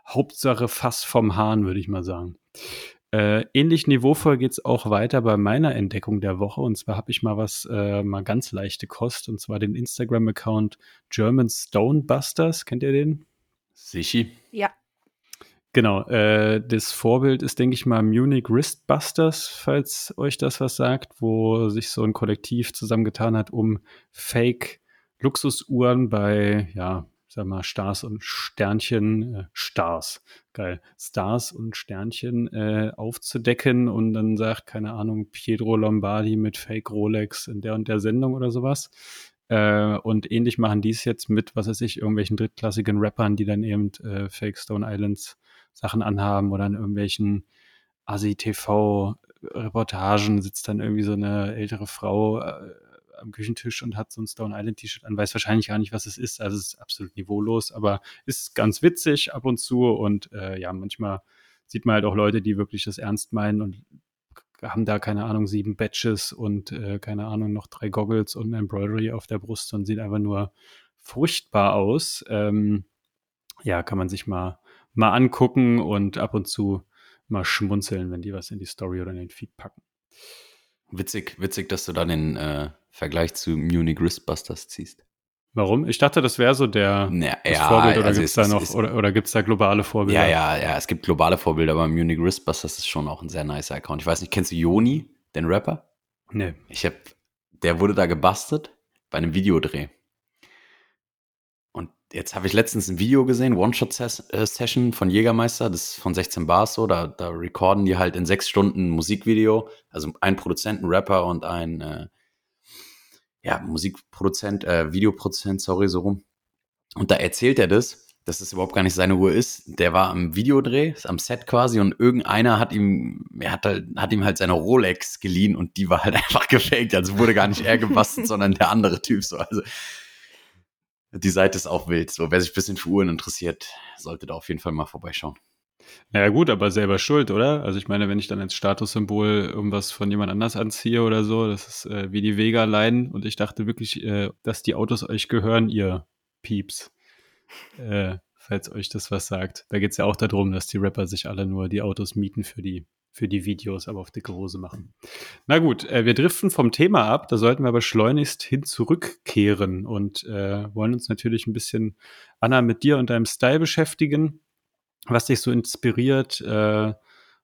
Hauptsache Fass vom Hahn, würde ich mal sagen. Äh, ähnlich niveauvoll geht es auch weiter bei meiner Entdeckung der Woche. Und zwar habe ich mal was, äh, mal ganz leichte Kost, und zwar den Instagram-Account German Stonebusters. Kennt ihr den? Sichi. Ja. Genau, äh, das Vorbild ist, denke ich mal, Munich Wristbusters, falls euch das was sagt, wo sich so ein Kollektiv zusammengetan hat, um Fake-Luxusuhren bei ja, sag mal, Stars und Sternchen, äh, Stars, geil, Stars und Sternchen äh, aufzudecken und dann sagt, keine Ahnung, Pietro Lombardi mit Fake Rolex in der und der Sendung oder sowas. Äh, und ähnlich machen die es jetzt mit, was weiß ich, irgendwelchen drittklassigen Rappern, die dann eben äh, Fake Stone Islands Sachen anhaben oder in irgendwelchen ASI-TV-Reportagen sitzt dann irgendwie so eine ältere Frau äh, am Küchentisch und hat so ein Stone Island T-Shirt an, weiß wahrscheinlich gar nicht, was es ist. Also es ist absolut niveaulos, aber ist ganz witzig ab und zu und äh, ja, manchmal sieht man halt auch Leute, die wirklich das ernst meinen und haben da, keine Ahnung, sieben Badges und äh, keine Ahnung, noch drei Goggles und ein Embroidery auf der Brust und sieht einfach nur furchtbar aus. Ähm, ja, kann man sich mal, mal angucken und ab und zu mal schmunzeln, wenn die was in die Story oder in den Feed packen. Witzig, witzig, dass du da den äh, Vergleich zu Munich Wristbusters ziehst. Warum? Ich dachte, das wäre so der ja, ja, Vorbild oder also gibt es da noch ist, oder, oder gibt es da globale Vorbilder? Ja, ja, ja, es gibt globale Vorbilder, aber Munich Wristbusters ist schon auch ein sehr nicer Account. Ich weiß nicht, kennst du Joni, den Rapper? Nee. Ich hab, der wurde da gebastelt bei einem Videodreh. Jetzt habe ich letztens ein Video gesehen, One-Shot-Session von Jägermeister, das ist von 16 Bars so, da, da recorden die halt in sechs Stunden Musikvideo, also ein Produzent, ein Rapper und ein äh, ja, Musikproduzent, äh, Videoproduzent, sorry, so rum. Und da erzählt er das, dass das überhaupt gar nicht seine Uhr ist. Der war am Videodreh, am Set quasi, und irgendeiner hat ihm, er hat, halt, hat ihm halt seine Rolex geliehen und die war halt einfach gefaked. Also wurde gar nicht er gebastelt, sondern der andere Typ so. Also die Seite ist auch wild. So, wer sich ein bisschen für Uhren interessiert, sollte da auf jeden Fall mal vorbeischauen. Naja gut, aber selber schuld, oder? Also ich meine, wenn ich dann als Statussymbol irgendwas von jemand anders anziehe oder so, das ist äh, wie die Vega-Line und ich dachte wirklich, äh, dass die Autos euch gehören, ihr Pieps. Äh, falls euch das was sagt. Da geht es ja auch darum, dass die Rapper sich alle nur die Autos mieten für die, für die Videos, aber auf dicke Hose machen. Na gut, äh, wir driften vom Thema ab, da sollten wir aber schleunigst hin zurückkehren und äh, wollen uns natürlich ein bisschen, Anna, mit dir und deinem Style beschäftigen was dich so inspiriert, äh,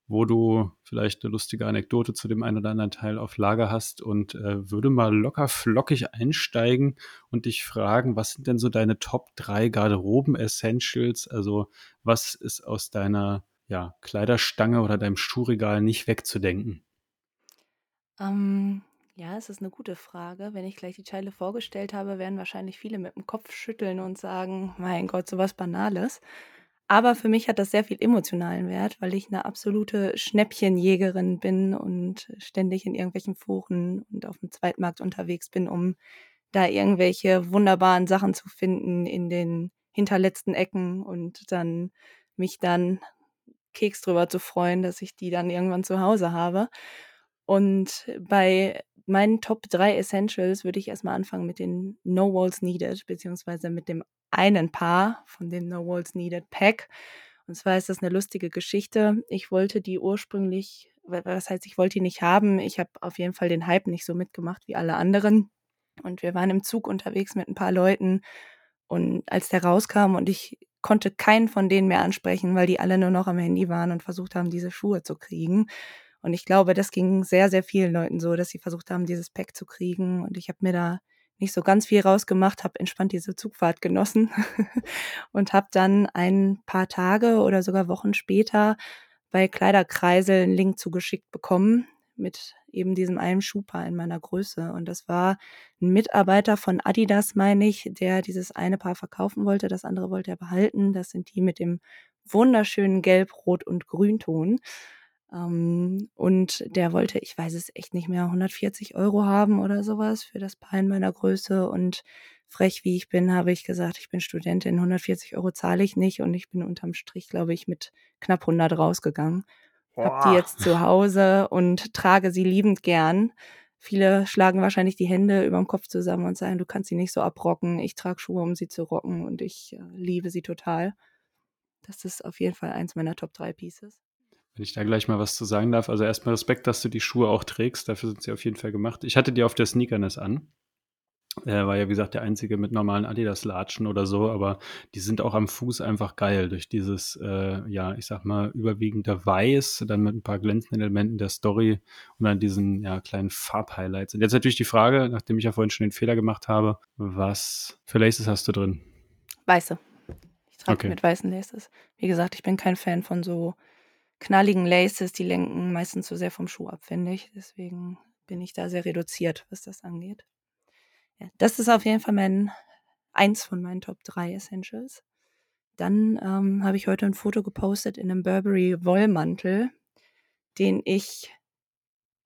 wo du vielleicht eine lustige Anekdote zu dem einen oder anderen Teil auf Lager hast und äh, würde mal locker flockig einsteigen und dich fragen, was sind denn so deine Top 3 Garderoben-Essentials? Also was ist aus deiner ja, Kleiderstange oder deinem Schuhregal nicht wegzudenken? Ähm, ja, es ist eine gute Frage. Wenn ich gleich die Teile vorgestellt habe, werden wahrscheinlich viele mit dem Kopf schütteln und sagen, mein Gott, sowas Banales. Aber für mich hat das sehr viel emotionalen Wert, weil ich eine absolute Schnäppchenjägerin bin und ständig in irgendwelchen Foren und auf dem Zweitmarkt unterwegs bin, um da irgendwelche wunderbaren Sachen zu finden in den hinterletzten Ecken und dann mich dann Keks drüber zu freuen, dass ich die dann irgendwann zu Hause habe. Und bei meinen Top 3 Essentials würde ich erstmal anfangen mit den No Walls Needed, beziehungsweise mit dem einen Paar von dem No Walls Needed Pack. Und zwar ist das eine lustige Geschichte. Ich wollte die ursprünglich, was heißt, ich wollte die nicht haben. Ich habe auf jeden Fall den Hype nicht so mitgemacht wie alle anderen. Und wir waren im Zug unterwegs mit ein paar Leuten. Und als der rauskam und ich konnte keinen von denen mehr ansprechen, weil die alle nur noch am Handy waren und versucht haben, diese Schuhe zu kriegen. Und ich glaube, das ging sehr, sehr vielen Leuten so, dass sie versucht haben, dieses Pack zu kriegen. Und ich habe mir da nicht so ganz viel rausgemacht, habe entspannt diese Zugfahrt genossen und habe dann ein paar Tage oder sogar Wochen später bei Kleiderkreisel einen Link zugeschickt bekommen mit eben diesem einen Schuhpaar in meiner Größe. Und das war ein Mitarbeiter von Adidas, meine ich, der dieses eine Paar verkaufen wollte. Das andere wollte er behalten. Das sind die mit dem wunderschönen Gelb, Rot und Grünton. Ähm, und der wollte, ich weiß es echt nicht mehr, 140 Euro haben oder sowas für das Paar in meiner Größe. Und frech wie ich bin, habe ich gesagt, ich bin Studentin, 140 Euro zahle ich nicht. Und ich bin unterm Strich, glaube ich, mit knapp 100 rausgegangen. Habe die jetzt zu Hause und trage sie liebend gern. Viele schlagen wahrscheinlich die Hände über dem Kopf zusammen und sagen, du kannst sie nicht so abrocken. Ich trage Schuhe, um sie zu rocken und ich äh, liebe sie total. Das ist auf jeden Fall eins meiner Top 3 Pieces. Wenn ich da gleich mal was zu sagen darf. Also erstmal Respekt, dass du die Schuhe auch trägst. Dafür sind sie auf jeden Fall gemacht. Ich hatte die auf der Sneakerness an. Er war ja, wie gesagt, der einzige mit normalen Adidas-Latschen oder so, aber die sind auch am Fuß einfach geil durch dieses, äh, ja, ich sag mal, überwiegende Weiß, dann mit ein paar glänzenden Elementen der Story und dann diesen, ja, kleinen Farbhighlights. Und jetzt natürlich die Frage, nachdem ich ja vorhin schon den Fehler gemacht habe, was für Laces hast du drin? Weiße. Ich trage Okay. mit weißen Laces. Wie gesagt, ich bin kein Fan von so knalligen Laces, die lenken meistens zu sehr vom Schuh ab, finde ich. Deswegen bin ich da sehr reduziert, was das angeht. Ja, das ist auf jeden Fall mein eins von meinen Top 3 Essentials. Dann ähm, habe ich heute ein Foto gepostet in einem Burberry Wollmantel, den ich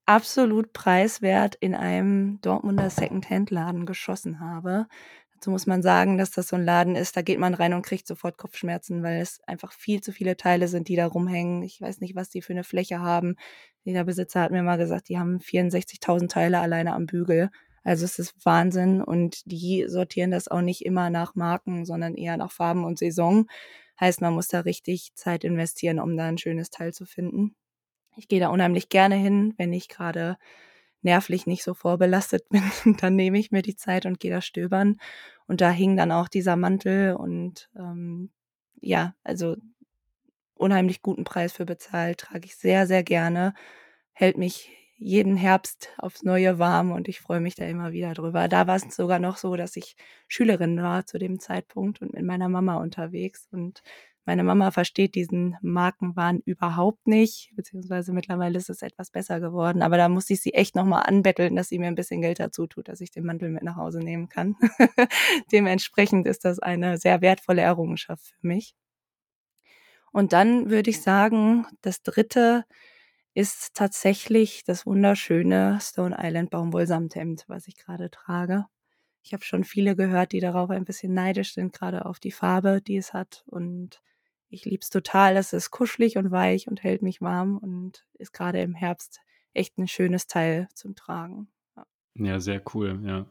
absolut preiswert in einem Dortmunder Secondhand-Laden geschossen habe. Dazu muss man sagen, dass das so ein Laden ist, da geht man rein und kriegt sofort Kopfschmerzen, weil es einfach viel zu viele Teile sind, die da rumhängen. Ich weiß nicht, was die für eine Fläche haben. Der Besitzer hat mir mal gesagt, die haben 64.000 Teile alleine am Bügel. Also es ist Wahnsinn und die sortieren das auch nicht immer nach Marken, sondern eher nach Farben und Saison. Heißt, man muss da richtig Zeit investieren, um da ein schönes Teil zu finden. Ich gehe da unheimlich gerne hin, wenn ich gerade nervlich nicht so vorbelastet bin. dann nehme ich mir die Zeit und gehe da stöbern. Und da hing dann auch dieser Mantel und ähm, ja, also unheimlich guten Preis für bezahlt, trage ich sehr, sehr gerne, hält mich jeden Herbst aufs Neue warm und ich freue mich da immer wieder drüber. Da war es sogar noch so, dass ich Schülerin war zu dem Zeitpunkt und mit meiner Mama unterwegs und meine Mama versteht diesen Markenwahn überhaupt nicht, beziehungsweise mittlerweile ist es etwas besser geworden. Aber da musste ich sie echt nochmal anbetteln, dass sie mir ein bisschen Geld dazu tut, dass ich den Mantel mit nach Hause nehmen kann. Dementsprechend ist das eine sehr wertvolle Errungenschaft für mich. Und dann würde ich sagen, das dritte ist tatsächlich das wunderschöne Stone Island Baumwollsamthemd, was ich gerade trage. Ich habe schon viele gehört, die darauf ein bisschen neidisch sind, gerade auf die Farbe, die es hat. Und ich liebe es total. Es ist kuschelig und weich und hält mich warm und ist gerade im Herbst echt ein schönes Teil zum Tragen. Ja. Ja, sehr cool, ja.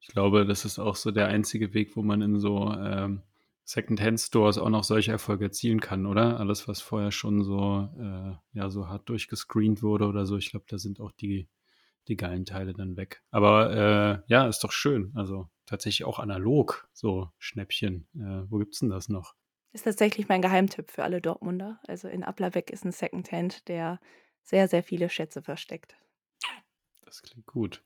Ich glaube, das ist auch so der einzige Weg, wo man in so ähm, Secondhand-Stores auch noch solche Erfolge erzielen kann, oder? Alles, was vorher schon so, äh, ja, so hart durchgescreent wurde oder so, ich glaube, da sind auch die, die geilen Teile dann weg. Aber äh, ja, ist doch schön. Also tatsächlich auch analog, so Schnäppchen. Äh, wo gibt's denn das noch? Ist tatsächlich mein Geheimtipp für alle Dortmunder. Also in Applerbeck ist ein Secondhand, der sehr, sehr viele Schätze versteckt. Das klingt gut.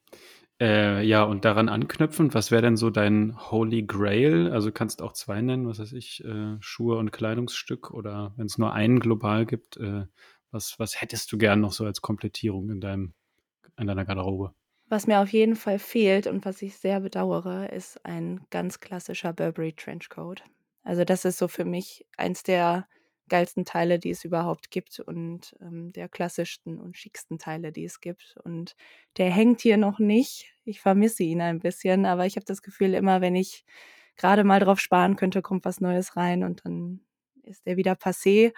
Äh, ja, und daran anknüpfend, was wäre denn so dein Holy Grail? Also kannst auch zwei nennen, was weiß ich, äh, Schuhe und Kleidungsstück oder wenn es nur einen global gibt, äh, was, was hättest du gern noch so als Komplettierung in deinem, in deiner Garderobe? Was mir auf jeden Fall fehlt und was ich sehr bedauere, ist ein ganz klassischer Burberry Trenchcoat. Also das ist so für mich eins der geilsten Teile, die es überhaupt gibt und ähm, der klassischsten und schicksten Teile, die es gibt. Und der hängt hier noch nicht. Ich vermisse ihn ein bisschen, aber ich habe das Gefühl, immer wenn ich gerade mal drauf sparen könnte, kommt was Neues rein und dann ist der wieder passé.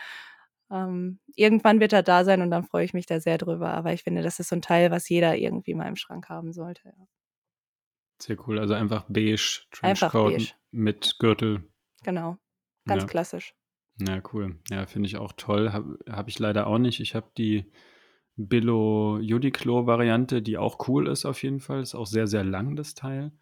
Ähm, irgendwann wird er da sein und dann freue ich mich da sehr drüber. Aber ich finde, das ist so ein Teil, was jeder irgendwie mal im Schrank haben sollte. Ja. Sehr cool. Also einfach beige, Einfach Trenchcoat beige. mit Gürtel. Genau. Ganz Ja. klassisch. Ja, cool. Ja, finde ich auch toll. Habe hab ich leider auch nicht. Ich habe die Billo Uniqlo-Variante, die auch cool ist auf jeden Fall. Ist auch sehr, sehr lang, das Teil.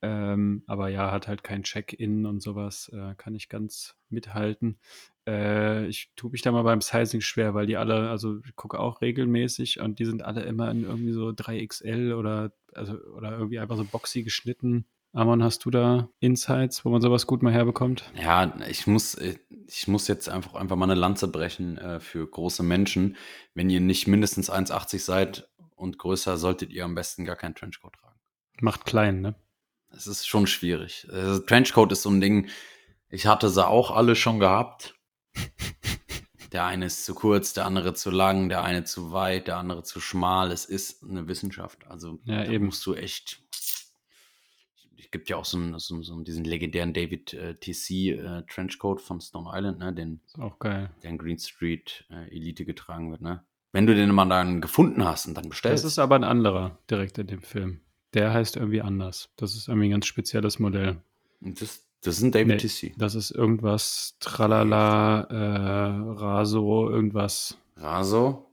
Ähm, aber ja, hat halt kein Check-in und sowas. Äh, kann ich ganz mithalten. Äh, ich tue mich da mal beim Sizing schwer, weil die alle, also ich gucke auch regelmäßig und die sind alle immer in irgendwie so 3XL oder, also, oder irgendwie einfach so boxy geschnitten. Amon, hast du da Insights, wo man sowas gut mal herbekommt? Ja, ich muss, ich muss jetzt einfach, einfach mal eine Lanze brechen äh, für große Menschen. Wenn ihr nicht mindestens 1,80 seid und größer, solltet ihr am besten gar keinen Trenchcoat tragen. Macht klein, ne? Es ist schon schwierig. Also, Trenchcoat ist so ein Ding, ich hatte sie auch alle schon gehabt. Der eine ist zu kurz, der andere zu lang, der eine zu weit, der andere zu schmal. Es ist eine Wissenschaft. Also Ja, da eben. musst du echt. Gibt ja auch so, einen, so, so diesen legendären David äh, TC äh, Trenchcoat von Stone Island, ne, den, Ist auch geil. der in Green Street äh, Elite getragen wird. Ne? Wenn du den mal dann gefunden hast und dann bestellst. Das ist aber ein anderer direkt in dem Film. Der heißt irgendwie anders. Das ist irgendwie ein ganz spezielles Modell. das, das ist ein David Nee, TC. Das ist irgendwas Tralala, äh, Raso, irgendwas. Raso.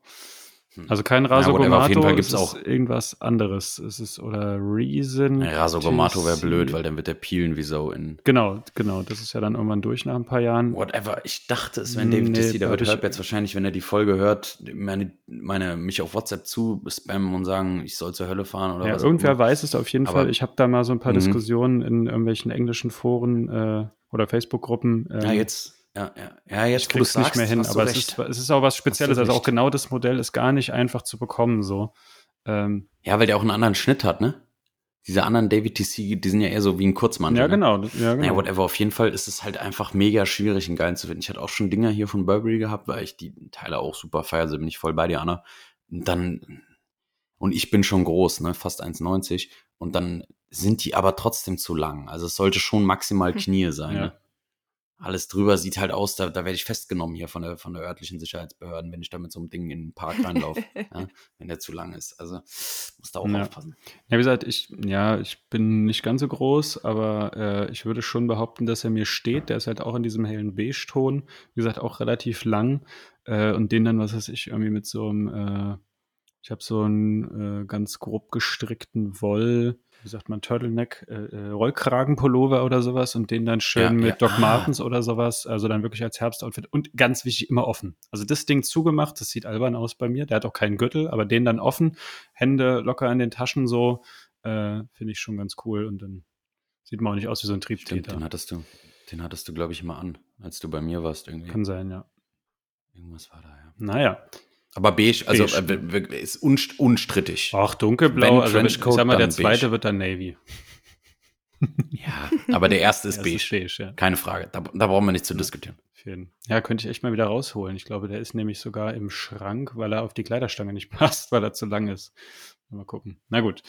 Also kein Raso whatever, Gomato, auf jeden Fall es ist auch- irgendwas anderes. Es ist oder Reason. Ja, Raso Gomato wäre blöd, weil dann wird der peelen wie so in. Genau, genau. Das ist ja dann irgendwann durch nach ein paar Jahren. Whatever. Ich dachte, es ein David Nee, wird ich- hört jetzt wahrscheinlich, wenn er die Folge hört, meine, meine, mich auf WhatsApp zu spammen und sagen, ich soll zur Hölle fahren oder Ja, was. irgendwer weiß es auf jeden Aber- Fall. Ich habe da mal so ein paar Mhm. Diskussionen in irgendwelchen englischen Foren äh, oder Facebook-Gruppen. Ähm, ja, jetzt. Ja, ja, ja, jetzt ich krieg's nicht mehr hin, aber es ist, es ist auch was Spezielles. Also auch genau das Modell ist gar nicht einfach zu bekommen. So. Ähm, ja, weil der auch einen anderen Schnitt hat, ne? Diese anderen David TC, die sind ja eher so wie ein Kurzmantel. Ja, ne? genau. Ja, genau. Naja, whatever. Auf jeden Fall ist es halt einfach mega schwierig, einen geilen zu finden. Ich hatte auch schon Dinger hier von Burberry gehabt, weil ich die Teile auch super feiere. Also bin ich voll bei dir, Anna. Und dann, und ich bin schon groß, ne? Fast 1,90. Und dann sind die aber trotzdem zu lang. Also es sollte schon maximal Knie sein. Ja. Ne? Alles drüber sieht halt aus, da, da werde ich festgenommen hier von der, von der örtlichen Sicherheitsbehörden, wenn ich da mit so einem Ding in den Park reinlaufe, ja, wenn der zu lang ist. Also muss da auch ja. aufpassen. Ja, wie gesagt, ich, ja, ich bin nicht ganz so groß, aber äh, ich würde schon behaupten, dass er mir steht. Der ist halt auch in diesem hellen Beige-Ton, wie gesagt, auch relativ lang äh, und den dann, was weiß ich, irgendwie mit so einem, äh, ich habe so einen äh, ganz grob gestrickten Woll, wie sagt man, Turtleneck, äh, äh, Rollkragenpullover oder sowas und den dann schön ja, mit ja. Doc ah. Martens oder sowas, also dann wirklich als Herbstoutfit und ganz wichtig, immer offen. Also das Ding zugemacht, das sieht albern aus bei mir, der hat auch keinen Gürtel, aber den dann offen, Hände locker in den Taschen so, äh, finde ich schon ganz cool und dann sieht man auch nicht aus wie so ein Triebtäter. Stimmt, den hattest du, den hattest du, glaube ich, mal an, als du bei mir warst irgendwie. Kann sein, ja. Irgendwas war da, ja. Naja. Aber beige, also beige. Äh, ist unstrittig. Ach, dunkelblau. also wenn, ich sag mal, der zweite beige. wird dann Navy. ja, aber der erste ist, der beige. ist beige. ja. Keine Frage. Da, da, brauchen wir nicht zu ja, diskutieren. Ja, könnte ich echt mal wieder rausholen. Ich glaube, der ist nämlich sogar im Schrank, weil er auf die Kleiderstange nicht passt, weil er zu lang ist. Mal gucken. Na gut.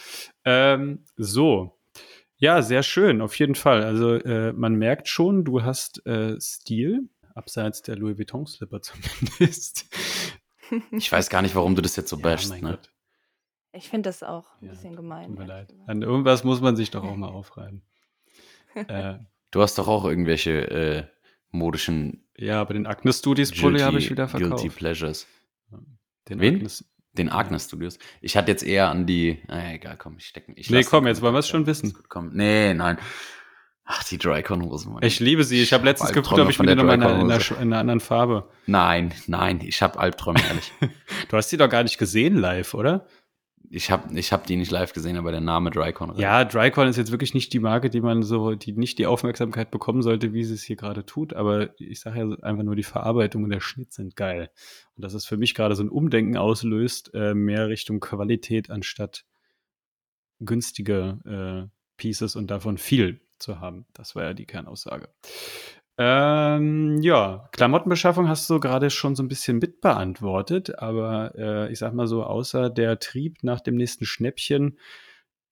Ähm, so. Ja, sehr schön, auf jeden Fall. Also äh, man merkt schon, du hast äh, Stil, abseits der Louis Vuitton-Slipper zumindest. Ich weiß gar nicht, warum du das jetzt so ja, bashst. Ne? Gott. Ich finde das auch ein ja, bisschen gemein. Tut mir leid. An irgendwas muss man sich doch auch mal aufreiben. äh, du hast doch auch irgendwelche äh, modischen. Ja, aber den Agnes Studios Pulli habe ich wieder verkauft. Guilty Pleasures. Den Wen? Agnes, den Agnes Studios. Ich hatte jetzt eher an die. Naja, egal, komm, ich stecke mich. Nee, komm, jetzt wollen wir es schon wissen. Nee, nein. Ach, die Drycon-Hosen. Ich liebe sie. Ich habe letztens geguckt, ob ich mir die nochmal in, in, in, einer anderen Farbe. Nein, nein, ich habe Albträume, ehrlich. du hast die doch gar nicht gesehen live, oder? Ich habe ich hab die nicht live gesehen, aber der Name Drycon. Ja, Drycon ist jetzt wirklich nicht die Marke, die man so, die nicht die Aufmerksamkeit bekommen sollte, wie sie es hier gerade tut. Aber ich sage ja einfach nur, die Verarbeitung und der Schnitt sind geil. Und dass es für mich gerade so ein Umdenken auslöst, äh, mehr Richtung Qualität anstatt günstige äh, Pieces und davon viel zu haben. Das war ja die Kernaussage. Ähm, ja, Klamottenbeschaffung hast du gerade schon so ein bisschen mitbeantwortet, aber äh, ich sag mal so, außer der Trieb nach dem nächsten Schnäppchen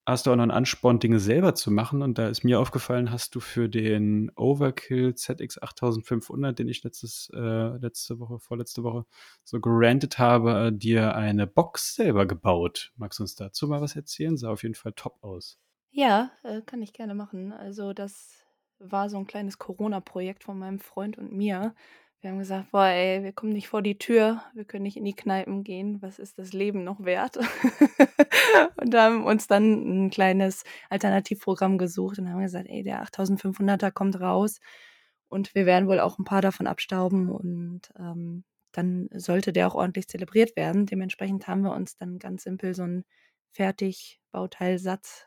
hast du auch noch einen Ansporn, Dinge selber zu machen. Und da ist mir aufgefallen, hast du für den Overkill ZX 8500, den ich letztes, äh, letzte Woche, vorletzte Woche so gerantet habe, äh, dir eine Box selber gebaut. Magst du uns dazu mal was erzählen? Sah auf jeden Fall top aus. Ja, äh, kann ich gerne machen. Also das war so ein kleines Corona-Projekt von meinem Freund und mir. Wir haben gesagt, boah, ey, wir kommen nicht vor die Tür, wir können nicht in die Kneipen gehen, was ist das Leben noch wert? und haben uns dann ein kleines Alternativprogramm gesucht und haben gesagt, ey, der 8500er kommt raus und wir werden wohl auch ein paar davon abstauben und ähm, dann sollte der auch ordentlich zelebriert werden. Dementsprechend haben wir uns dann ganz simpel so einen Fertigbauteilsatz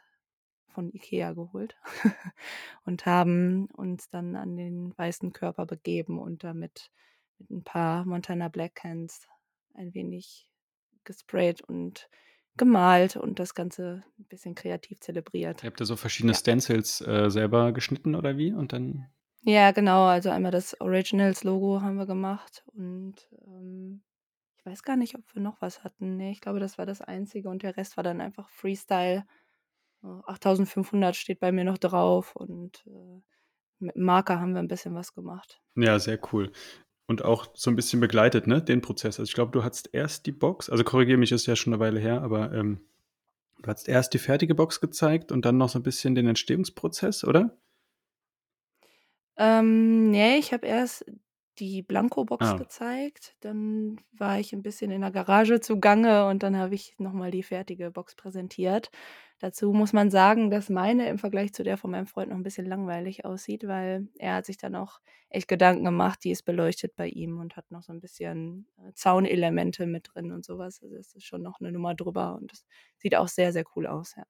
von Ikea geholt und haben uns dann an den weißen Körper begeben und damit mit ein paar Montana Black Hands ein wenig gesprayt und gemalt und das Ganze ein bisschen kreativ zelebriert. Ihr habt ihr so verschiedene ja. Stencils äh, selber geschnitten oder wie? Und dann. Ja, genau. Also einmal das Originals-Logo haben wir gemacht und ähm, ich weiß gar nicht, ob wir noch was hatten. Nee, ich glaube, das war das Einzige und der Rest war dann einfach Freestyle 8500 steht bei mir noch drauf und äh, mit Marker haben wir ein bisschen was gemacht. Ja, sehr cool. Und auch so ein bisschen begleitet, ne, den Prozess. Also ich glaube, du hattest erst die Box, also korrigiere mich, ist ja schon eine Weile her, aber ähm, du hast erst die fertige Box gezeigt und dann noch so ein bisschen den Entstehungsprozess, oder? Ähm, nee, ich habe erst die Blanko-Box Ah. gezeigt. Dann war ich ein bisschen in der Garage zugange und dann habe ich nochmal die fertige Box präsentiert. Dazu muss man sagen, dass meine im Vergleich zu der von meinem Freund noch ein bisschen langweilig aussieht, weil er hat sich dann auch echt Gedanken gemacht, die ist beleuchtet bei ihm und hat noch so ein bisschen äh, Zaunelemente mit drin und sowas. Also es ist schon noch eine Nummer drüber und es sieht auch sehr, sehr cool aus, ja.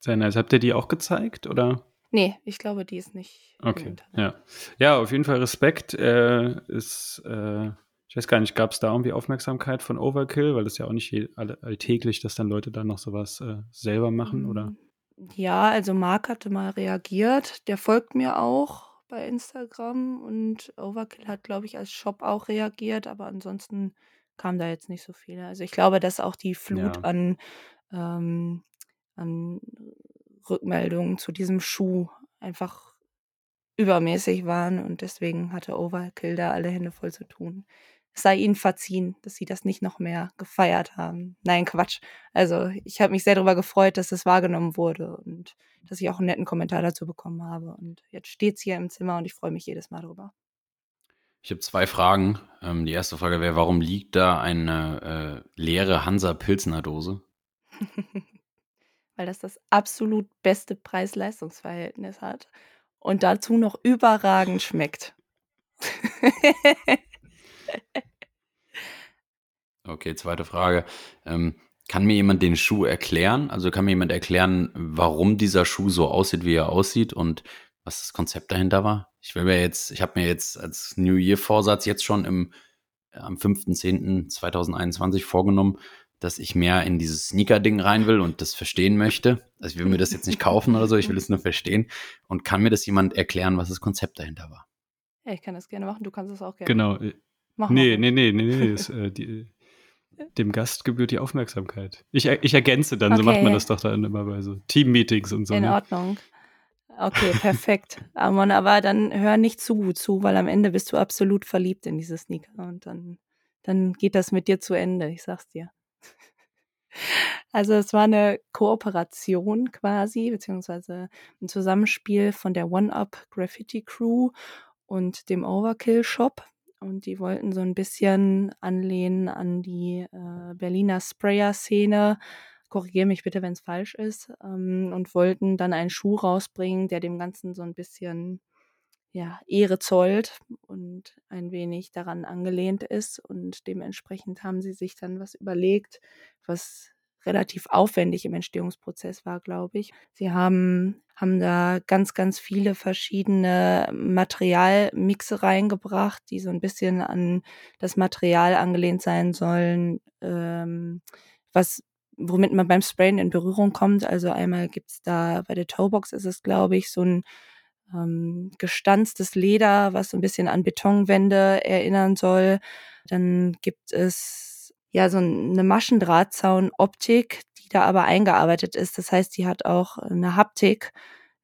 Sehr nice. Habt ihr die auch gezeigt, oder? Nee, ich glaube, die ist nicht. Okay, ja. Ja, auf jeden Fall Respekt. Äh, ist, äh, ich weiß gar nicht, gab es da irgendwie Aufmerksamkeit von Overkill, weil das ja auch nicht alltäglich, dass dann Leute dann noch sowas äh, selber machen, oder? Mm, ja, also Marc hatte mal reagiert. Der folgt mir auch bei Instagram und Overkill hat, glaube ich, als Shop auch reagiert, aber ansonsten kam da jetzt nicht so viel. Also ich glaube, dass auch die Flut Ja. an, ähm, an Rückmeldungen zu diesem Schuh einfach übermäßig waren und deswegen hatte Overkill da alle Hände voll zu tun. Es sei ihnen verziehen, dass sie das nicht noch mehr gefeiert haben. Nein, Quatsch. Also ich habe mich sehr darüber gefreut, dass es wahrgenommen wurde und dass ich auch einen netten Kommentar dazu bekommen habe. Und jetzt steht's hier im Zimmer und ich freue mich jedes Mal drüber. Ich habe zwei Fragen. Ähm, die erste Frage wäre, warum liegt da eine äh, leere Hansa Pilsner Dose? Weil das das absolut beste Preis-Leistungs-Verhältnis hat und dazu noch überragend schmeckt. Okay, zweite Frage. Ähm, kann mir jemand den Schuh erklären? Also kann mir jemand erklären, warum dieser Schuh so aussieht, wie er aussieht und was das Konzept dahinter war? Ich will mir jetzt, ich habe mir jetzt als New Year Vorsatz jetzt schon im am 5.10.2021 vorgenommen, dass ich mehr in dieses Sneaker-Ding rein will und das verstehen möchte. Also ich will mir das jetzt nicht kaufen oder so, ich will es nur verstehen. Und kann mir das jemand erklären, was das Konzept dahinter war? Ja, ich kann das gerne machen, du kannst es auch gerne Genau. Machen. äh, Mach Nee, nee, nee, nee, nee. Das, äh, die, dem Gast gebührt die Aufmerksamkeit. Ich, ich ergänze dann, so macht man Okay. das doch dann immer bei so Team-Meetings und so. In Ne? Ordnung. Okay, perfekt. Amon, aber dann hör nicht zu gut zu, weil am Ende bist du absolut verliebt in diese Sneaker und dann, dann geht das mit dir zu Ende, ich sag's dir. Also es war eine Kooperation quasi, beziehungsweise ein Zusammenspiel von der One-Up Graffiti Crew und dem Overkill Shop. Und die wollten so ein bisschen anlehnen an die äh, Berliner Sprayer-Szene. Korrigiere mich bitte, wenn es falsch ist. Ähm, und wollten dann einen Schuh rausbringen, der dem Ganzen so ein bisschen ja, Ehre zollt und ein wenig daran angelehnt ist. Und dementsprechend haben sie sich dann was überlegt, was relativ aufwendig im Entstehungsprozess war, glaube ich. Sie haben, haben da ganz, ganz viele verschiedene Materialmixe reingebracht, die so ein bisschen an das Material angelehnt sein sollen, ähm, was womit man beim Sprayen in Berührung kommt. Also einmal gibt's da bei der Toebox ist es, glaube ich, so ein ähm, gestanztes Leder, was so ein bisschen an Betonwände erinnern soll. Dann gibt es ja so eine Maschendrahtzaun-Optik, die da aber eingearbeitet ist. Das heißt, die hat auch eine Haptik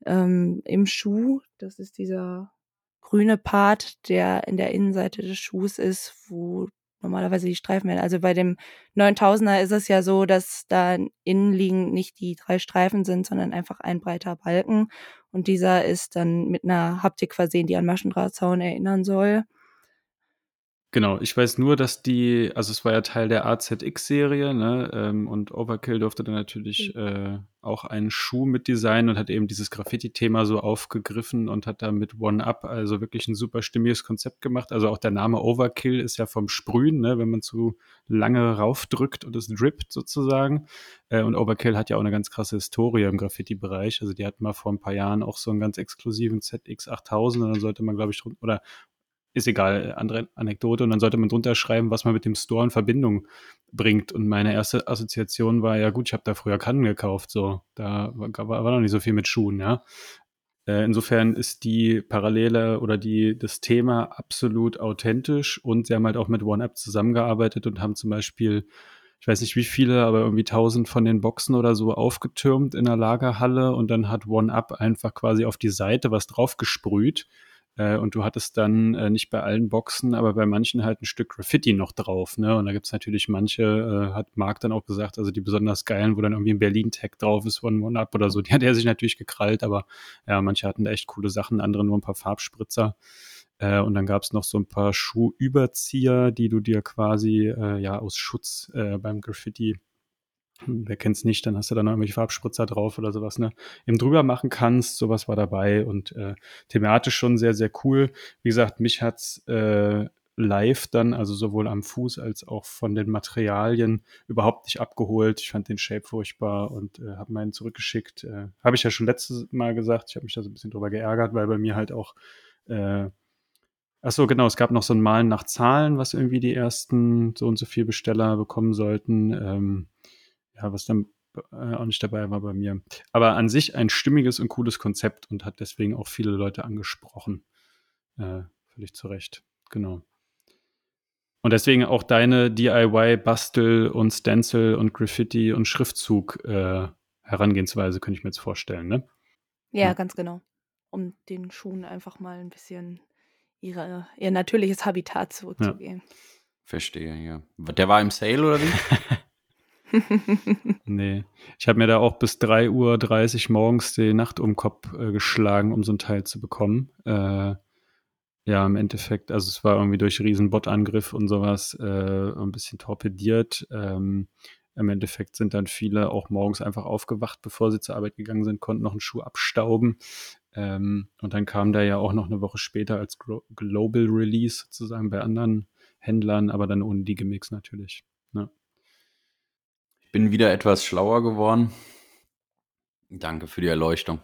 ähm, im Schuh. Das ist dieser grüne Part, der in der Innenseite des Schuhs ist, wo normalerweise die Streifen werden. Also bei dem 9000er ist es ja so, dass da innen liegen nicht die drei Streifen sind, sondern einfach ein breiter Balken. Und dieser ist dann mit einer Haptik versehen, die an Maschendrahtzaun erinnern soll. Genau, ich weiß nur, dass die, also es war ja Teil der AZX-Serie, ne? ähm, und Overkill durfte dann natürlich äh, auch einen Schuh mit designen und hat eben dieses Graffiti-Thema so aufgegriffen und hat da mit One-Up also wirklich ein super stimmiges Konzept gemacht. Also auch der Name Overkill ist ja vom Sprühen, ne? wenn man zu lange raufdrückt und es drippt sozusagen. Äh, und Overkill hat ja auch eine ganz krasse Historie im Graffiti-Bereich. Also die hatten mal vor ein paar Jahren auch so einen ganz exklusiven ZX8000 und dann sollte man, glaube ich, oder ist egal, andere Anekdote. Und dann sollte man drunter schreiben, was man mit dem Store in Verbindung bringt. Und meine erste Assoziation war, ja gut, ich habe da früher Kannen gekauft, so. Da war, war noch nicht so viel mit Schuhen, ja. Äh, insofern ist die Parallele oder die, das Thema absolut authentisch und sie haben halt auch mit OneUp zusammengearbeitet und haben zum Beispiel, ich weiß nicht wie viele, aber irgendwie tausend von den Boxen oder so aufgetürmt in der Lagerhalle und dann hat OneUp einfach quasi auf die Seite was draufgesprüht und du hattest dann äh, nicht bei allen Boxen, aber bei manchen halt ein Stück Graffiti noch drauf. Ne? Und da gibt's natürlich manche, äh, hat Marc dann auch gesagt, also die besonders geilen, wo dann irgendwie ein Berlin-Tag drauf ist, One One Up oder so, die hat er sich natürlich gekrallt, aber ja, manche hatten da echt coole Sachen, andere nur ein paar Farbspritzer. Äh, und dann gab's noch so ein paar Schuhüberzieher, die du dir quasi äh, ja aus Schutz äh, beim Graffiti wer kennt's nicht, dann hast du da noch irgendwelche Farbspritzer drauf oder sowas, ne, eben drüber machen kannst, sowas war dabei und äh, thematisch schon sehr, sehr cool. Wie gesagt, mich hat's äh, live dann, also sowohl am Fuß als auch von den Materialien überhaupt nicht abgeholt. Ich fand den Shape furchtbar und äh, habe meinen zurückgeschickt. Äh, habe ich ja schon letztes Mal gesagt. Ich habe mich da so ein bisschen drüber geärgert, weil bei mir halt auch äh, Ach so, genau. Es gab noch so ein Malen nach Zahlen, was irgendwie die ersten so und so viel Besteller bekommen sollten. Ähm, ja, was dann äh, auch nicht dabei war bei mir. Aber an sich ein stimmiges und cooles Konzept und hat deswegen auch viele Leute angesprochen. Äh, völlig zu Recht. Genau. Und deswegen auch deine DIY-Bastel und Stencil und Graffiti und Schriftzug äh, Herangehensweise, könnte ich mir jetzt vorstellen, ne? Ja, ja, ganz genau. Um den Schuhen einfach mal ein bisschen ihre, ihr natürliches Habitat zurückzugeben. Ja. Verstehe, ja. Der war im Sale oder wie? nee. Ich habe mir da auch bis 3.30 Uhr morgens die Nacht um den Kopf äh, geschlagen, um so ein Teil zu bekommen. Äh, ja, im Endeffekt, also es war irgendwie durch Riesenbot-Angriff und sowas äh, ein bisschen torpediert. Ähm, Im Endeffekt sind dann viele auch morgens einfach aufgewacht, bevor sie zur Arbeit gegangen sind, konnten noch einen Schuh abstauben. Ähm, und dann kam der ja auch noch eine Woche später als Global Release sozusagen bei anderen Händlern, aber dann ohne die Gimmicks natürlich. Ne? Bin wieder etwas schlauer geworden. Danke für die Erleuchtung.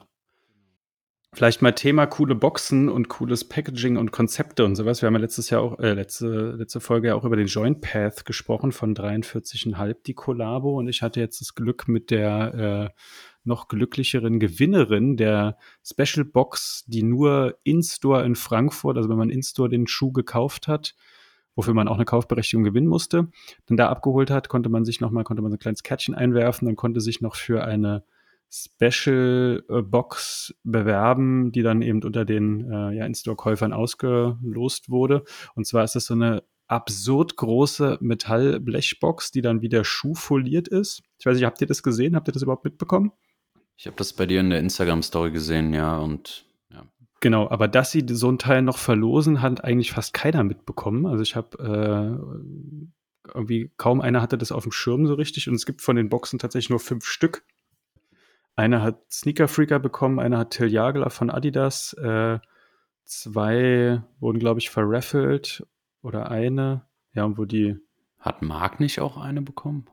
Vielleicht mal Thema coole Boxen und cooles Packaging und Konzepte und sowas. Wir haben ja letztes Jahr auch, äh, letzte, letzte Folge ja auch über den Joint Path gesprochen von 43,5, die Kollabo. Und ich hatte jetzt das Glück mit der äh, noch glücklicheren Gewinnerin der Special Box, die nur in-store in Frankfurt, also wenn man in-store den Schuh gekauft hat, wofür man auch eine Kaufberechtigung gewinnen musste, dann da abgeholt hat, konnte man sich nochmal, konnte man so ein kleines Kärtchen einwerfen und konnte sich noch für eine Special äh, Box bewerben, die dann eben unter den äh, ja, In-Store-Käufern ausgelost wurde. Und zwar ist das so eine absurd große Metallblechbox, die dann wie der Schuh foliert ist. Ich weiß nicht, habt ihr das gesehen? Habt ihr das überhaupt mitbekommen? Ich habe das bei dir in der Instagram-Story gesehen, ja, und. Genau, aber dass sie so ein Teil noch verlosen, hat eigentlich fast keiner mitbekommen. Also ich habe äh, irgendwie kaum einer hatte das auf dem Schirm so richtig und es gibt von den Boxen tatsächlich nur fünf Stück. Einer hat Sneaker Freaker bekommen, einer hat Till Jagler von Adidas, äh, zwei wurden, glaube ich, verraffelt oder eine. Ja, und wo die. Hat Mark nicht auch eine bekommen?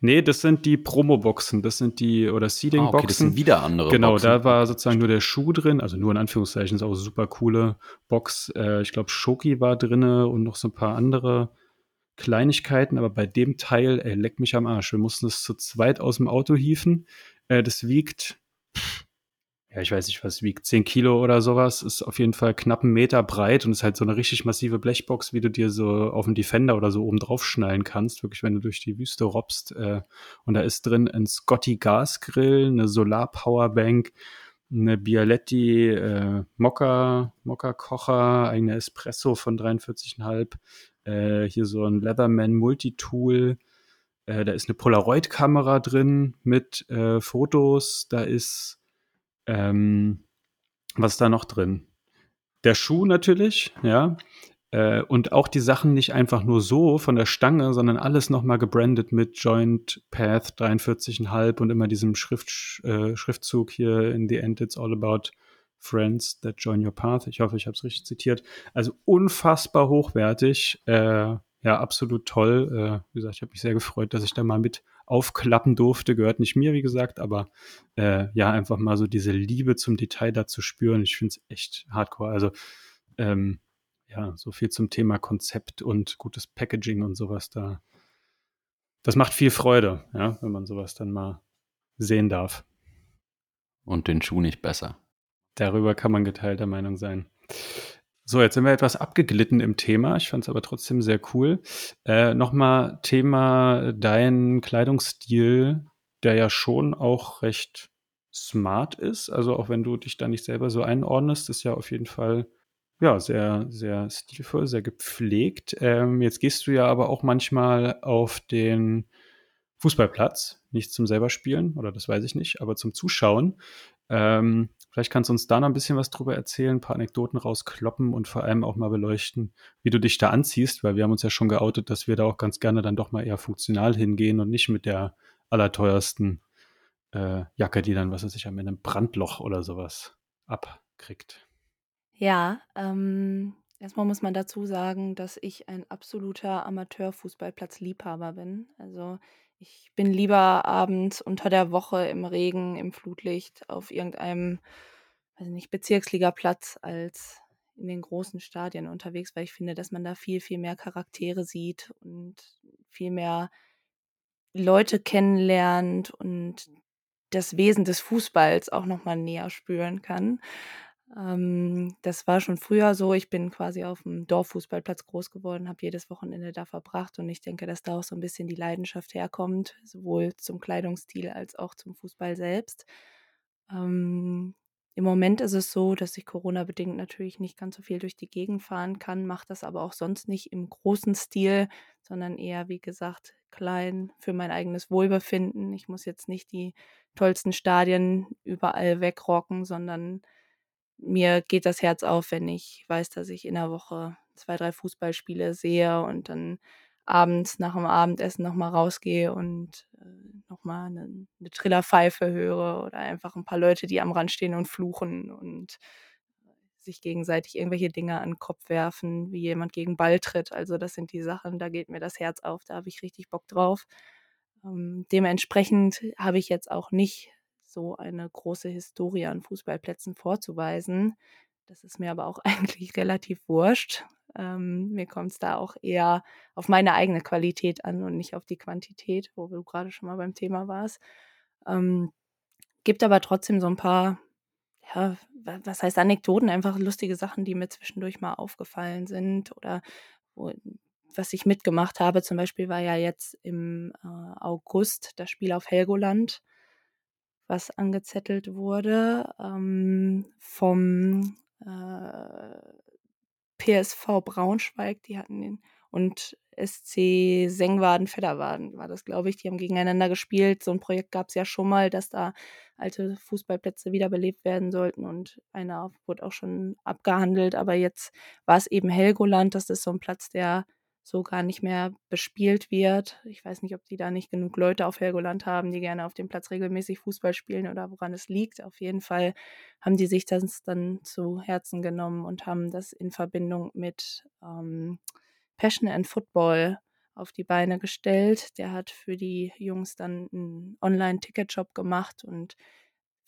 Nee, das sind die Promo-Boxen, das sind die, oder Seeding-Boxen. Ah, okay, das sind wieder andere Genau, Boxen. da war sozusagen nur der Schuh drin, also nur in Anführungszeichen, ist auch eine super coole Box. Äh, ich glaube, Schoki war drin und noch so ein paar andere Kleinigkeiten, aber bei dem Teil, ey, leck mich am Arsch. Wir mussten es zu zweit aus dem Auto hieven. Äh, das wiegt, ja, ich weiß nicht, was wiegt, 10 Kilo oder sowas. Ist auf jeden Fall knapp einen Meter breit und ist halt so eine richtig massive Blechbox, wie du dir so auf den Defender oder so oben drauf schnallen kannst. Wirklich, wenn du durch die Wüste robbst. Äh, und da ist drin ein Scotty Gasgrill, eine Solar Powerbank, eine Bialetti äh, Mokka, Mokka Kocher, eine Espresso von 43,5, äh, hier so ein Leatherman Multitool, äh, da ist eine Polaroid-Kamera drin mit äh, Fotos. Da ist, ähm, was ist da noch drin? Der Schuh natürlich, ja. Äh, und auch die Sachen nicht einfach nur so von der Stange, sondern alles nochmal gebrandet mit Joint Path 43,5 und immer diesem Schrift, äh, Schriftzug hier in the end it's all about friends that join your path. Ich hoffe, ich habe es richtig zitiert. Also unfassbar hochwertig. Äh, ja, absolut toll. Äh, wie gesagt, ich habe mich sehr gefreut, dass ich da mal mit aufklappen durfte. Gehört nicht mir, wie gesagt, aber äh, ja, einfach mal so diese Liebe zum Detail da zu spüren. Ich finde es echt hardcore. Also ähm, ja, so viel zum Thema Konzept und gutes Packaging und sowas da. Das macht viel Freude, ja, wenn man sowas dann mal sehen darf. Und den Schuh nicht besser. Darüber kann man geteilter Meinung sein. So, jetzt sind wir etwas abgeglitten im Thema. Ich fand es aber trotzdem sehr cool. Äh, Nochmal Thema dein Kleidungsstil, der ja schon auch recht smart ist. Also auch wenn du dich da nicht selber so einordnest, ist ja auf jeden Fall ja sehr, sehr stilvoll, sehr gepflegt. Ähm, jetzt gehst du ja aber auch manchmal auf den Fußballplatz, nicht zum selber spielen, oder das weiß ich nicht, aber zum Zuschauen. Ähm, vielleicht kannst du uns da noch ein bisschen was drüber erzählen, ein paar Anekdoten rauskloppen und vor allem auch mal beleuchten, wie du dich da anziehst, weil wir haben uns ja schon geoutet, dass wir da auch ganz gerne dann doch mal eher funktional hingehen und nicht mit der allerteuersten äh, Jacke, die dann, was weiß ich, am Ende ein Brandloch oder sowas abkriegt. Ja, ähm, Erstmal muss man dazu sagen, dass ich ein absoluter Amateurfußballplatzliebhaber bin. Also ich bin lieber abends unter der Woche im Regen, im Flutlicht auf irgendeinem, weiß nicht, Bezirksligaplatz als in den großen Stadien unterwegs, weil ich finde, dass man da viel, viel mehr Charaktere sieht und viel mehr Leute kennenlernt und das Wesen des Fußballs auch nochmal näher spüren kann. Ähm, das war schon früher so. Ich bin quasi auf dem Dorffußballplatz groß geworden, habe jedes Wochenende da verbracht und ich denke, dass da auch so ein bisschen die Leidenschaft herkommt, sowohl zum Kleidungsstil als auch zum Fußball selbst. Ähm, Im Moment ist es so, dass ich Corona-bedingt natürlich nicht ganz so viel durch die Gegend fahren kann, mache das aber auch sonst nicht im großen Stil, sondern eher, wie gesagt, klein für mein eigenes Wohlbefinden. Ich muss jetzt nicht die tollsten Stadien überall wegrocken, sondern mir geht das Herz auf, wenn ich weiß, dass ich in der Woche zwei, drei Fußballspiele sehe und dann abends nach dem Abendessen nochmal rausgehe und äh, nochmal eine, eine Trillerpfeife höre oder einfach ein paar Leute, die am Rand stehen und fluchen und sich gegenseitig irgendwelche Dinge an den Kopf werfen, wie jemand gegen Ball tritt. Also das sind die Sachen, da geht mir das Herz auf, da habe ich richtig Bock drauf. Ähm, dementsprechend habe ich jetzt auch nicht so eine große Historie an Fußballplätzen vorzuweisen. Das ist mir aber auch eigentlich relativ wurscht. Ähm, mir kommt es da auch eher auf meine eigene Qualität an und nicht auf die Quantität, wo du gerade schon mal beim Thema warst. Ähm, gibt aber trotzdem so ein paar, ja, was heißt Anekdoten, einfach lustige Sachen, die mir zwischendurch mal aufgefallen sind oder wo, was ich mitgemacht habe. Zum Beispiel war ja jetzt im äh, August das Spiel auf Helgoland was angezettelt wurde ähm, vom äh, PSV Braunschweig, die hatten den und SC Sengwaden Fedderwaden war das, glaube ich. Die haben gegeneinander gespielt. So ein Projekt gab es ja schon mal, dass da alte Fußballplätze wiederbelebt werden sollten und einer wurde auch schon abgehandelt. Aber jetzt war es eben Helgoland. Das ist so ein Platz, der so gar nicht mehr bespielt wird. Ich weiß nicht, ob die da nicht genug Leute auf Helgoland haben, die gerne auf dem Platz regelmäßig Fußball spielen oder woran es liegt. Auf jeden Fall haben die sich das dann zu Herzen genommen und haben das in Verbindung mit ähm, Passion and Football auf die Beine gestellt. Der hat für die Jungs dann einen Online-Ticket-Shop gemacht und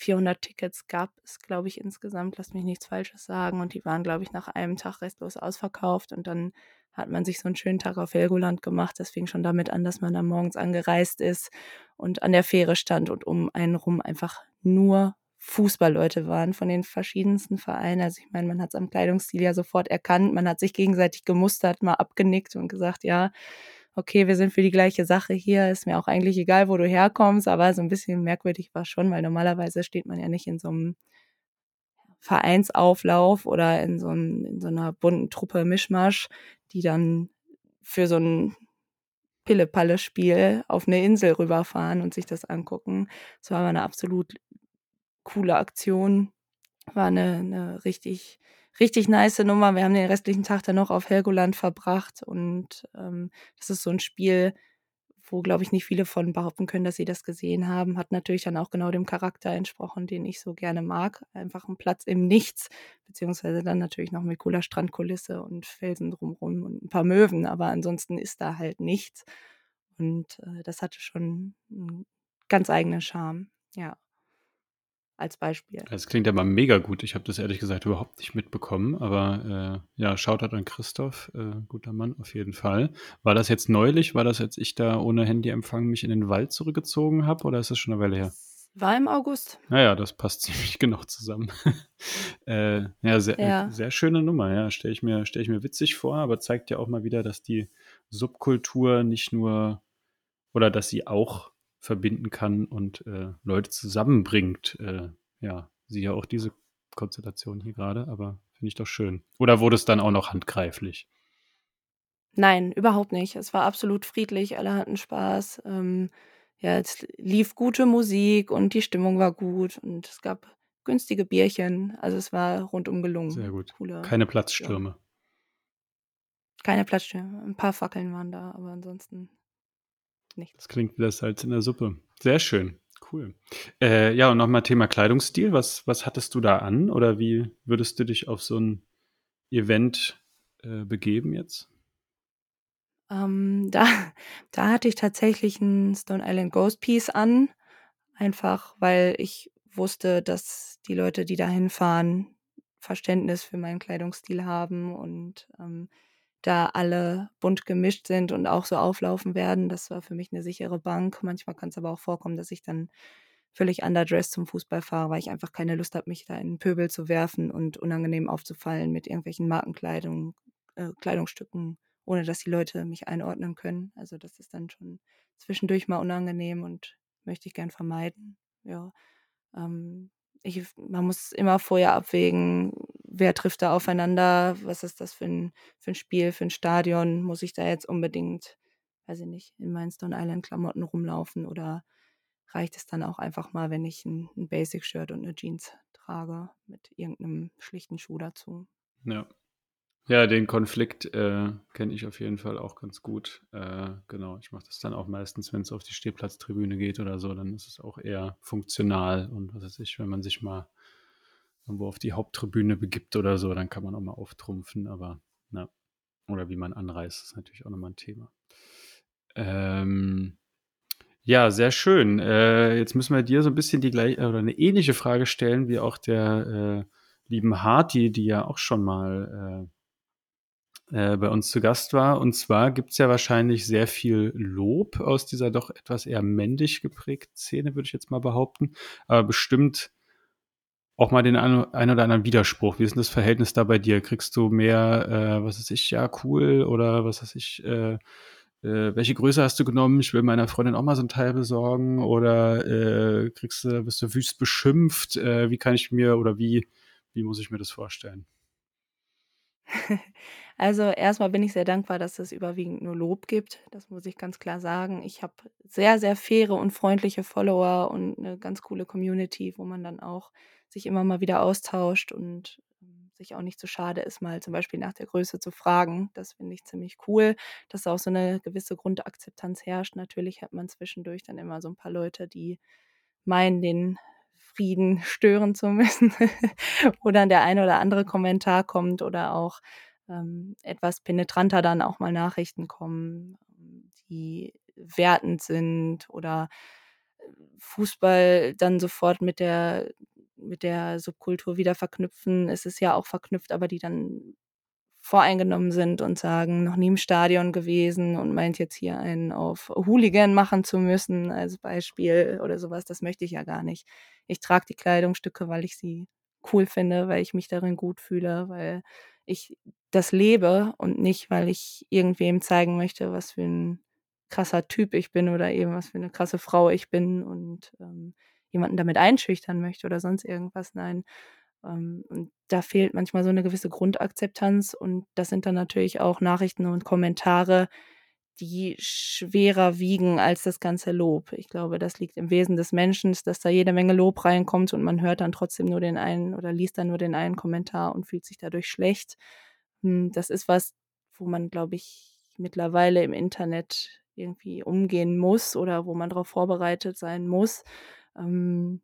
400 Tickets gab es, glaube ich, insgesamt. Lass mich nichts Falsches sagen. Und die waren, glaube ich, nach einem Tag restlos ausverkauft. Und dann hat man sich so einen schönen Tag auf Helgoland gemacht. Das fing schon damit an, dass man dann morgens angereist ist und an der Fähre stand und um einen rum einfach nur Fußballleute waren von den verschiedensten Vereinen. Also ich meine, man hat es am Kleidungsstil ja sofort erkannt. Man hat sich gegenseitig gemustert, mal abgenickt und gesagt, ja, okay, wir sind für die gleiche Sache hier. Ist mir auch eigentlich egal, wo du herkommst, aber so ein bisschen merkwürdig war schon, weil normalerweise steht man ja nicht in so einem Vereinsauflauf oder in so, einem, in so einer bunten Truppe Mischmasch, die dann für so ein Pille-Palle-Spiel auf eine Insel rüberfahren und sich das angucken. Das war aber eine absolut coole Aktion. War eine, eine richtig, richtig nice Nummer. Wir haben den restlichen Tag dann noch auf Helgoland verbracht und ähm, das ist so ein Spiel, wo, glaube ich, nicht viele von behaupten können, dass sie das gesehen haben. Hat natürlich dann auch genau dem Charakter entsprochen, den ich so gerne mag. Einfach ein Platz im Nichts, beziehungsweise dann natürlich noch mit cooler Strandkulisse und Felsen drumherum und ein paar Möwen, aber ansonsten ist da halt nichts. Und äh, das hatte schon einen ganz eigenen Charme, ja. Als Beispiel. Das klingt aber mega gut. Ich habe das ehrlich gesagt überhaupt nicht mitbekommen. Aber äh, ja, Shoutout an Christoph, äh, guter Mann auf jeden Fall. War das jetzt neulich? War das jetzt ich da ohne Handyempfang mich in den Wald zurückgezogen habe oder ist das schon eine Weile her? War im August. Naja, das passt ziemlich genau zusammen. äh, ja, sehr, ja. sehr schöne Nummer, ja. Stelle ich, mir, stell ich mir witzig vor, aber zeigt ja auch mal wieder, dass die Subkultur nicht nur oder dass sie auch verbinden kann und äh, Leute zusammenbringt. Äh, ja, sie ja auch diese Konstellation hier gerade, aber finde ich doch schön. Oder wurde es dann auch noch handgreiflich? Nein, überhaupt nicht. Es war absolut friedlich, alle hatten Spaß. Ähm, ja, es lief gute Musik und die Stimmung war gut und es gab günstige Bierchen. Also es war rundum gelungen. Sehr gut. Coole, Keine Platzstürme. Ja. Keine Platzstürme. Ein paar Fackeln waren da, aber ansonsten nichts. Das klingt wie das Salz in der Suppe. Sehr schön. Cool. Äh, ja, und nochmal Thema Kleidungsstil. Was, was hattest du da an? Oder wie würdest du dich auf so ein Event äh, begeben jetzt? Ähm, da, da hatte ich tatsächlich ein Stone Island Ghost Piece an, einfach weil ich wusste, dass die Leute, die da hinfahren, Verständnis für meinen Kleidungsstil haben und ähm, da alle bunt gemischt sind und auch so auflaufen werden. Das war für mich eine sichere Bank. Manchmal kann es aber auch vorkommen, dass ich dann völlig underdressed zum Fußball fahre, weil ich einfach keine Lust habe, mich da in Pöbel zu werfen und unangenehm aufzufallen mit irgendwelchen Markenkleidung, äh, Kleidungsstücken, ohne dass die Leute mich einordnen können. Also das ist dann schon zwischendurch mal unangenehm und möchte ich gern vermeiden. Ja. Ähm, ich, man muss immer vorher abwägen, wer trifft da aufeinander, was ist das für ein, für ein Spiel, für ein Stadion, muss ich da jetzt unbedingt, weiß ich nicht, in meinen Stone Island Klamotten rumlaufen oder reicht es dann auch einfach mal, wenn ich ein, ein Basic-Shirt und eine Jeans trage mit irgendeinem schlichten Schuh dazu. Ja. Ja, den Konflikt äh, kenne ich auf jeden Fall auch ganz gut. Äh, genau, ich mache das dann auch meistens, wenn es auf die Stehplatztribüne geht oder so, dann ist es auch eher funktional und was weiß ich, wenn man sich mal irgendwo auf die Haupttribüne begibt oder so, dann kann man auch mal auftrumpfen, aber na, oder wie man anreist, ist natürlich auch nochmal ein Thema. Ähm, ja, sehr schön. Äh, jetzt müssen wir dir so ein bisschen die gleiche oder eine ähnliche Frage stellen wie auch der äh, lieben Harti, die ja auch schon mal äh, äh, bei uns zu Gast war. Und zwar gibt es ja wahrscheinlich sehr viel Lob aus dieser doch etwas eher männlich geprägten Szene, würde ich jetzt mal behaupten. Aber bestimmt auch mal den ein, oder anderen Widerspruch. Wie ist denn das Verhältnis da bei dir? Kriegst du mehr, äh, was weiß ich, ja, cool oder was weiß ich, äh, äh, welche Größe hast du genommen? Ich will meiner Freundin auch mal so ein Teil besorgen oder äh, kriegst du, bist du wüst beschimpft? Äh, wie kann ich mir oder wie, wie muss ich mir das vorstellen? Also erstmal bin ich sehr dankbar, dass es überwiegend nur Lob gibt. Das muss ich ganz klar sagen. Ich habe sehr, sehr faire und freundliche Follower und eine ganz coole Community, wo man dann auch sich immer mal wieder austauscht und ähm, sich auch nicht zu schade ist, mal zum Beispiel nach der Größe zu fragen. Das finde ich ziemlich cool, dass auch so eine gewisse Grundakzeptanz herrscht. Natürlich hat man zwischendurch dann immer so ein paar Leute, die meinen, den Frieden stören zu müssen, wo dann der eine oder andere Kommentar kommt oder auch ähm, etwas penetranter dann auch mal Nachrichten kommen, die wertend sind oder äh, Fußball dann sofort mit der mit der Subkultur wieder verknüpfen. Es ist ja auch verknüpft, aber die dann voreingenommen sind und sagen, noch nie im Stadion gewesen und meint jetzt hier einen auf Hooligan machen zu müssen als Beispiel oder sowas. Das möchte ich ja gar nicht. Ich trage die Kleidungsstücke, weil ich sie cool finde, weil ich mich darin gut fühle, weil ich das lebe und nicht, weil ich irgendwem zeigen möchte, was für ein krasser Typ ich bin oder eben was für eine krasse Frau ich bin und ähm, jemanden damit einschüchtern möchte oder sonst irgendwas. Nein, ähm, und da fehlt manchmal so eine gewisse Grundakzeptanz und das sind dann natürlich auch Nachrichten und Kommentare, die schwerer wiegen als das ganze Lob. Ich glaube, das liegt im Wesen des Menschen, dass da jede Menge Lob reinkommt und man hört dann trotzdem nur den einen oder liest dann nur den einen Kommentar und fühlt sich dadurch schlecht. Hm, das ist was, wo man, glaube ich, mittlerweile im Internet irgendwie umgehen muss oder wo man darauf vorbereitet sein muss. Ähm,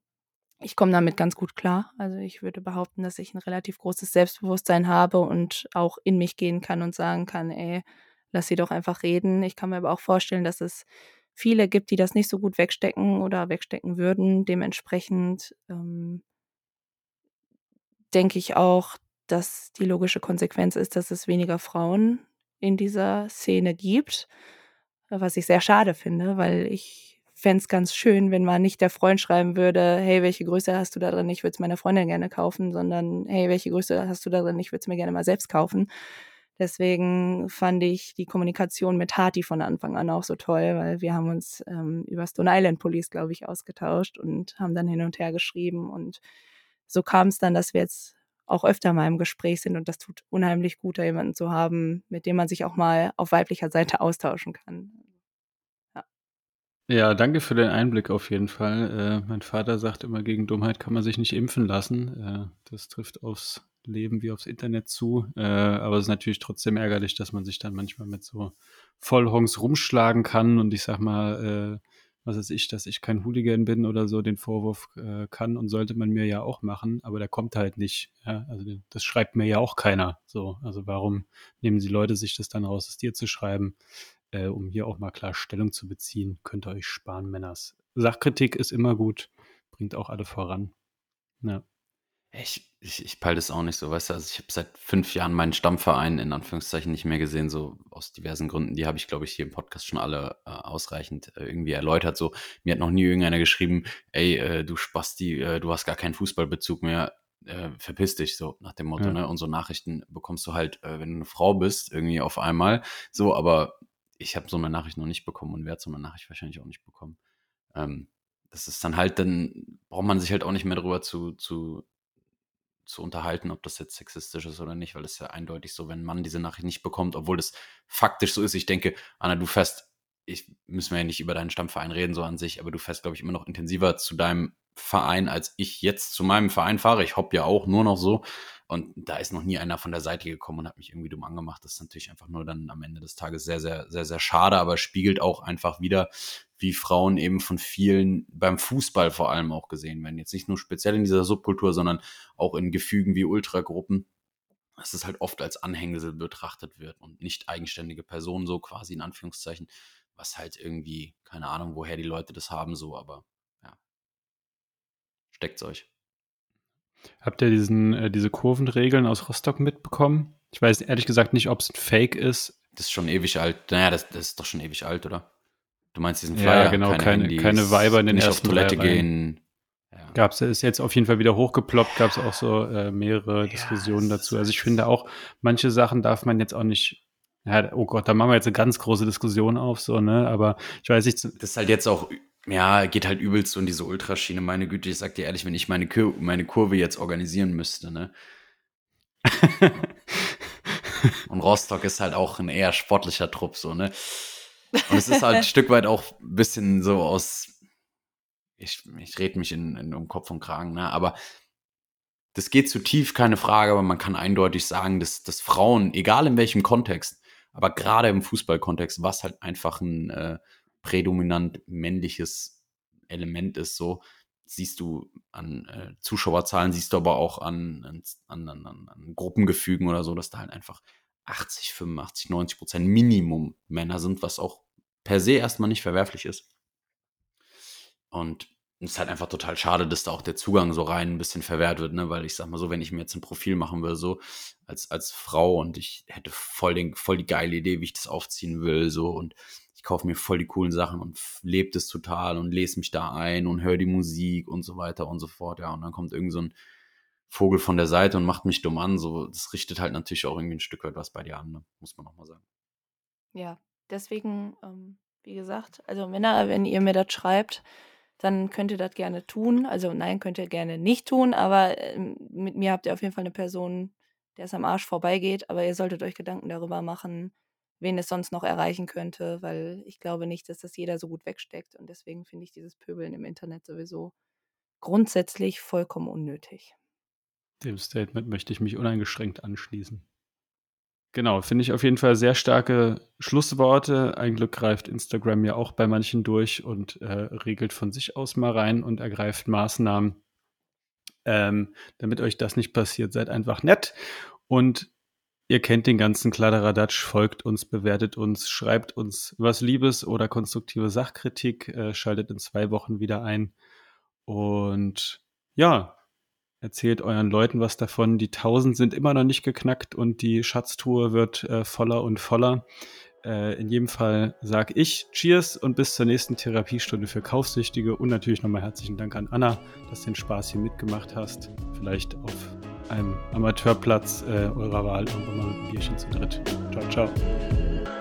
ich komme damit ganz gut klar. Also ich würde behaupten, dass ich ein relativ großes Selbstbewusstsein habe und auch in mich gehen kann und sagen kann, ey, lass sie doch einfach reden. Ich kann mir aber auch vorstellen, dass es viele gibt, die das nicht so gut wegstecken oder wegstecken würden. Dementsprechend ähm, denke ich auch, dass die logische Konsequenz ist, dass es weniger Frauen in dieser Szene gibt, was ich sehr schade finde, weil ich fände es ganz schön, wenn man nicht der Freund schreiben würde, hey, welche Größe hast du da drin? Ich würde es meiner Freundin gerne kaufen, sondern hey, welche Größe hast du da drin? Ich würde es mir gerne mal selbst kaufen. Deswegen fand ich die Kommunikation mit Hati von Anfang an auch so toll, weil wir haben uns ähm, über Stone Island Police, glaube ich, ausgetauscht und haben dann hin und her geschrieben. Und so kam es dann, dass wir jetzt auch öfter mal im Gespräch sind und das tut unheimlich gut, da jemanden zu haben, mit dem man sich auch mal auf weiblicher Seite austauschen kann. Ja, danke für den Einblick auf jeden Fall. Äh, mein Vater sagt immer, gegen Dummheit kann man sich nicht impfen lassen. Äh, das trifft aufs Leben wie aufs Internet zu. Äh, aber es ist natürlich trotzdem ärgerlich, dass man sich dann manchmal mit so Vollhongs rumschlagen kann. Und ich sag mal, äh, was weiß ich, dass ich kein Hooligan bin oder so, den Vorwurf äh, kann und sollte man mir ja auch machen, aber der kommt halt nicht. Ja? Also das schreibt mir ja auch keiner. So, also warum nehmen die Leute sich das dann raus, es dir zu schreiben, äh, um hier auch mal klar Stellung zu beziehen? Könnt ihr euch sparen, Männers. Sachkritik ist immer gut, bringt auch alle voran. Ja. Ich, ich, ich peile das auch nicht so, weißt du, also ich habe seit fünf Jahren meinen Stammverein in Anführungszeichen nicht mehr gesehen, so aus diversen Gründen. Die habe ich, glaube ich, hier im Podcast schon alle äh, ausreichend äh, irgendwie erläutert. So, mir hat noch nie irgendeiner geschrieben, ey, äh, du Spasti, äh, du hast gar keinen Fußballbezug mehr, äh, verpiss dich, so nach dem Motto, ja. ne? Und so Nachrichten bekommst du halt, äh, wenn du eine Frau bist, irgendwie auf einmal. So, aber ich habe so eine Nachricht noch nicht bekommen und werde so eine Nachricht wahrscheinlich auch nicht bekommen. Ähm, das ist dann halt, dann braucht man sich halt auch nicht mehr darüber zu, zu zu unterhalten, ob das jetzt sexistisch ist oder nicht, weil es ja eindeutig so, wenn ein Mann diese Nachricht nicht bekommt, obwohl das faktisch so ist. Ich denke, Anna, du fährst, ich müssen wir ja nicht über deinen Stammverein reden, so an sich, aber du fährst, glaube ich, immer noch intensiver zu deinem Verein, als ich jetzt zu meinem Verein fahre. Ich hopp ja auch nur noch so. Und da ist noch nie einer von der Seite gekommen und hat mich irgendwie dumm angemacht. Das ist natürlich einfach nur dann am Ende des Tages sehr, sehr, sehr, sehr schade, aber spiegelt auch einfach wieder, wie Frauen eben von vielen beim Fußball vor allem auch gesehen werden. Jetzt nicht nur speziell in dieser Subkultur, sondern auch in Gefügen wie Ultragruppen, dass es halt oft als Anhängsel betrachtet wird und nicht eigenständige Personen, so quasi in Anführungszeichen, was halt irgendwie, keine Ahnung, woher die Leute das haben, so, aber ja. Steckt's euch. Habt ihr diesen, äh, diese Kurvenregeln aus Rostock mitbekommen? Ich weiß ehrlich gesagt nicht, ob es ein Fake ist. Das ist schon ewig alt. Naja, das, das ist doch schon ewig alt, oder? Du meinst diesen Flyer? Ja, genau, keine, keine, Handys, keine Weiber in den nicht ersten auf Toilette gehen. Ja. Gab es, ist jetzt auf jeden Fall wieder hochgeploppt, gab es auch so äh, mehrere ja, Diskussionen dazu. Also ich finde auch, manche Sachen darf man jetzt auch nicht ja, oh Gott, da machen wir jetzt eine ganz große Diskussion auf, so, ne? Aber ich weiß nicht. Das ist halt jetzt auch, ja, geht halt übelst so in diese Ultraschiene. Meine Güte, ich sag dir ehrlich, wenn ich meine, Kur meine Kurve jetzt organisieren müsste, ne? Und Rostock ist halt auch ein eher sportlicher Trupp, so, ne? Und es ist halt ein Stück weit auch ein bisschen so aus, ich, ich rede mich in, in um Kopf und Kragen, ne? aber das geht zu tief, keine Frage, aber man kann eindeutig sagen, dass, dass Frauen, egal in welchem Kontext, aber gerade im Fußballkontext, was halt einfach ein äh, prädominant männliches Element ist, so siehst du an äh, Zuschauerzahlen, siehst du aber auch an, an, an, an Gruppengefügen oder so, dass da halt einfach 80, 85, 90 Prozent Minimum Männer sind, was auch per se erstmal nicht verwerflich ist. Und es ist halt einfach total schade, dass da auch der Zugang so rein ein bisschen verwehrt wird, ne? Weil ich sag mal so, wenn ich mir jetzt ein Profil machen will, so als, als Frau und ich hätte voll, den, voll die geile Idee, wie ich das aufziehen will, so und ich kaufe mir voll die coolen Sachen und lebe das total und lese mich da ein und höre die Musik und so weiter und so fort, ja. Und dann kommt irgend so ein Vogel von der Seite und macht mich dumm an. So, das richtet halt natürlich auch irgendwie ein Stück weit was bei dir an, ne? muss man nochmal sagen. Ja, deswegen, ähm, wie gesagt, also Männer, wenn ihr mir das schreibt, dann könnt ihr das gerne tun. Also nein, könnt ihr gerne nicht tun, aber äh, mit mir habt ihr auf jeden Fall eine Person, der es am Arsch vorbeigeht, aber ihr solltet euch Gedanken darüber machen, wen es sonst noch erreichen könnte, weil ich glaube nicht, dass das jeder so gut wegsteckt und deswegen finde ich dieses Pöbeln im Internet sowieso grundsätzlich vollkommen unnötig. Dem Statement möchte ich mich uneingeschränkt anschließen. Genau, finde ich auf jeden Fall sehr starke Schlussworte. Ein Glück greift Instagram ja auch bei manchen durch und äh, regelt von sich aus mal rein und ergreift Maßnahmen. Ähm, damit euch das nicht passiert, seid einfach nett und ihr kennt den ganzen Kladderadatsch, folgt uns, bewertet uns, schreibt uns was Liebes oder konstruktive Sachkritik, äh, schaltet in zwei Wochen wieder ein und ja, Erzählt euren Leuten was davon. Die 1000 sind immer noch nicht geknackt und die Schatztruhe wird äh, voller und voller. Äh, in jedem Fall sage ich Cheers und bis zur nächsten Therapiestunde für Kaufsüchtige. Und natürlich nochmal herzlichen Dank an Anna, dass du den Spaß hier mitgemacht hast. Vielleicht auf einem Amateurplatz äh, eurer Wahl irgendwann mal mit einem Bierchen zu dritt. Ciao, ciao.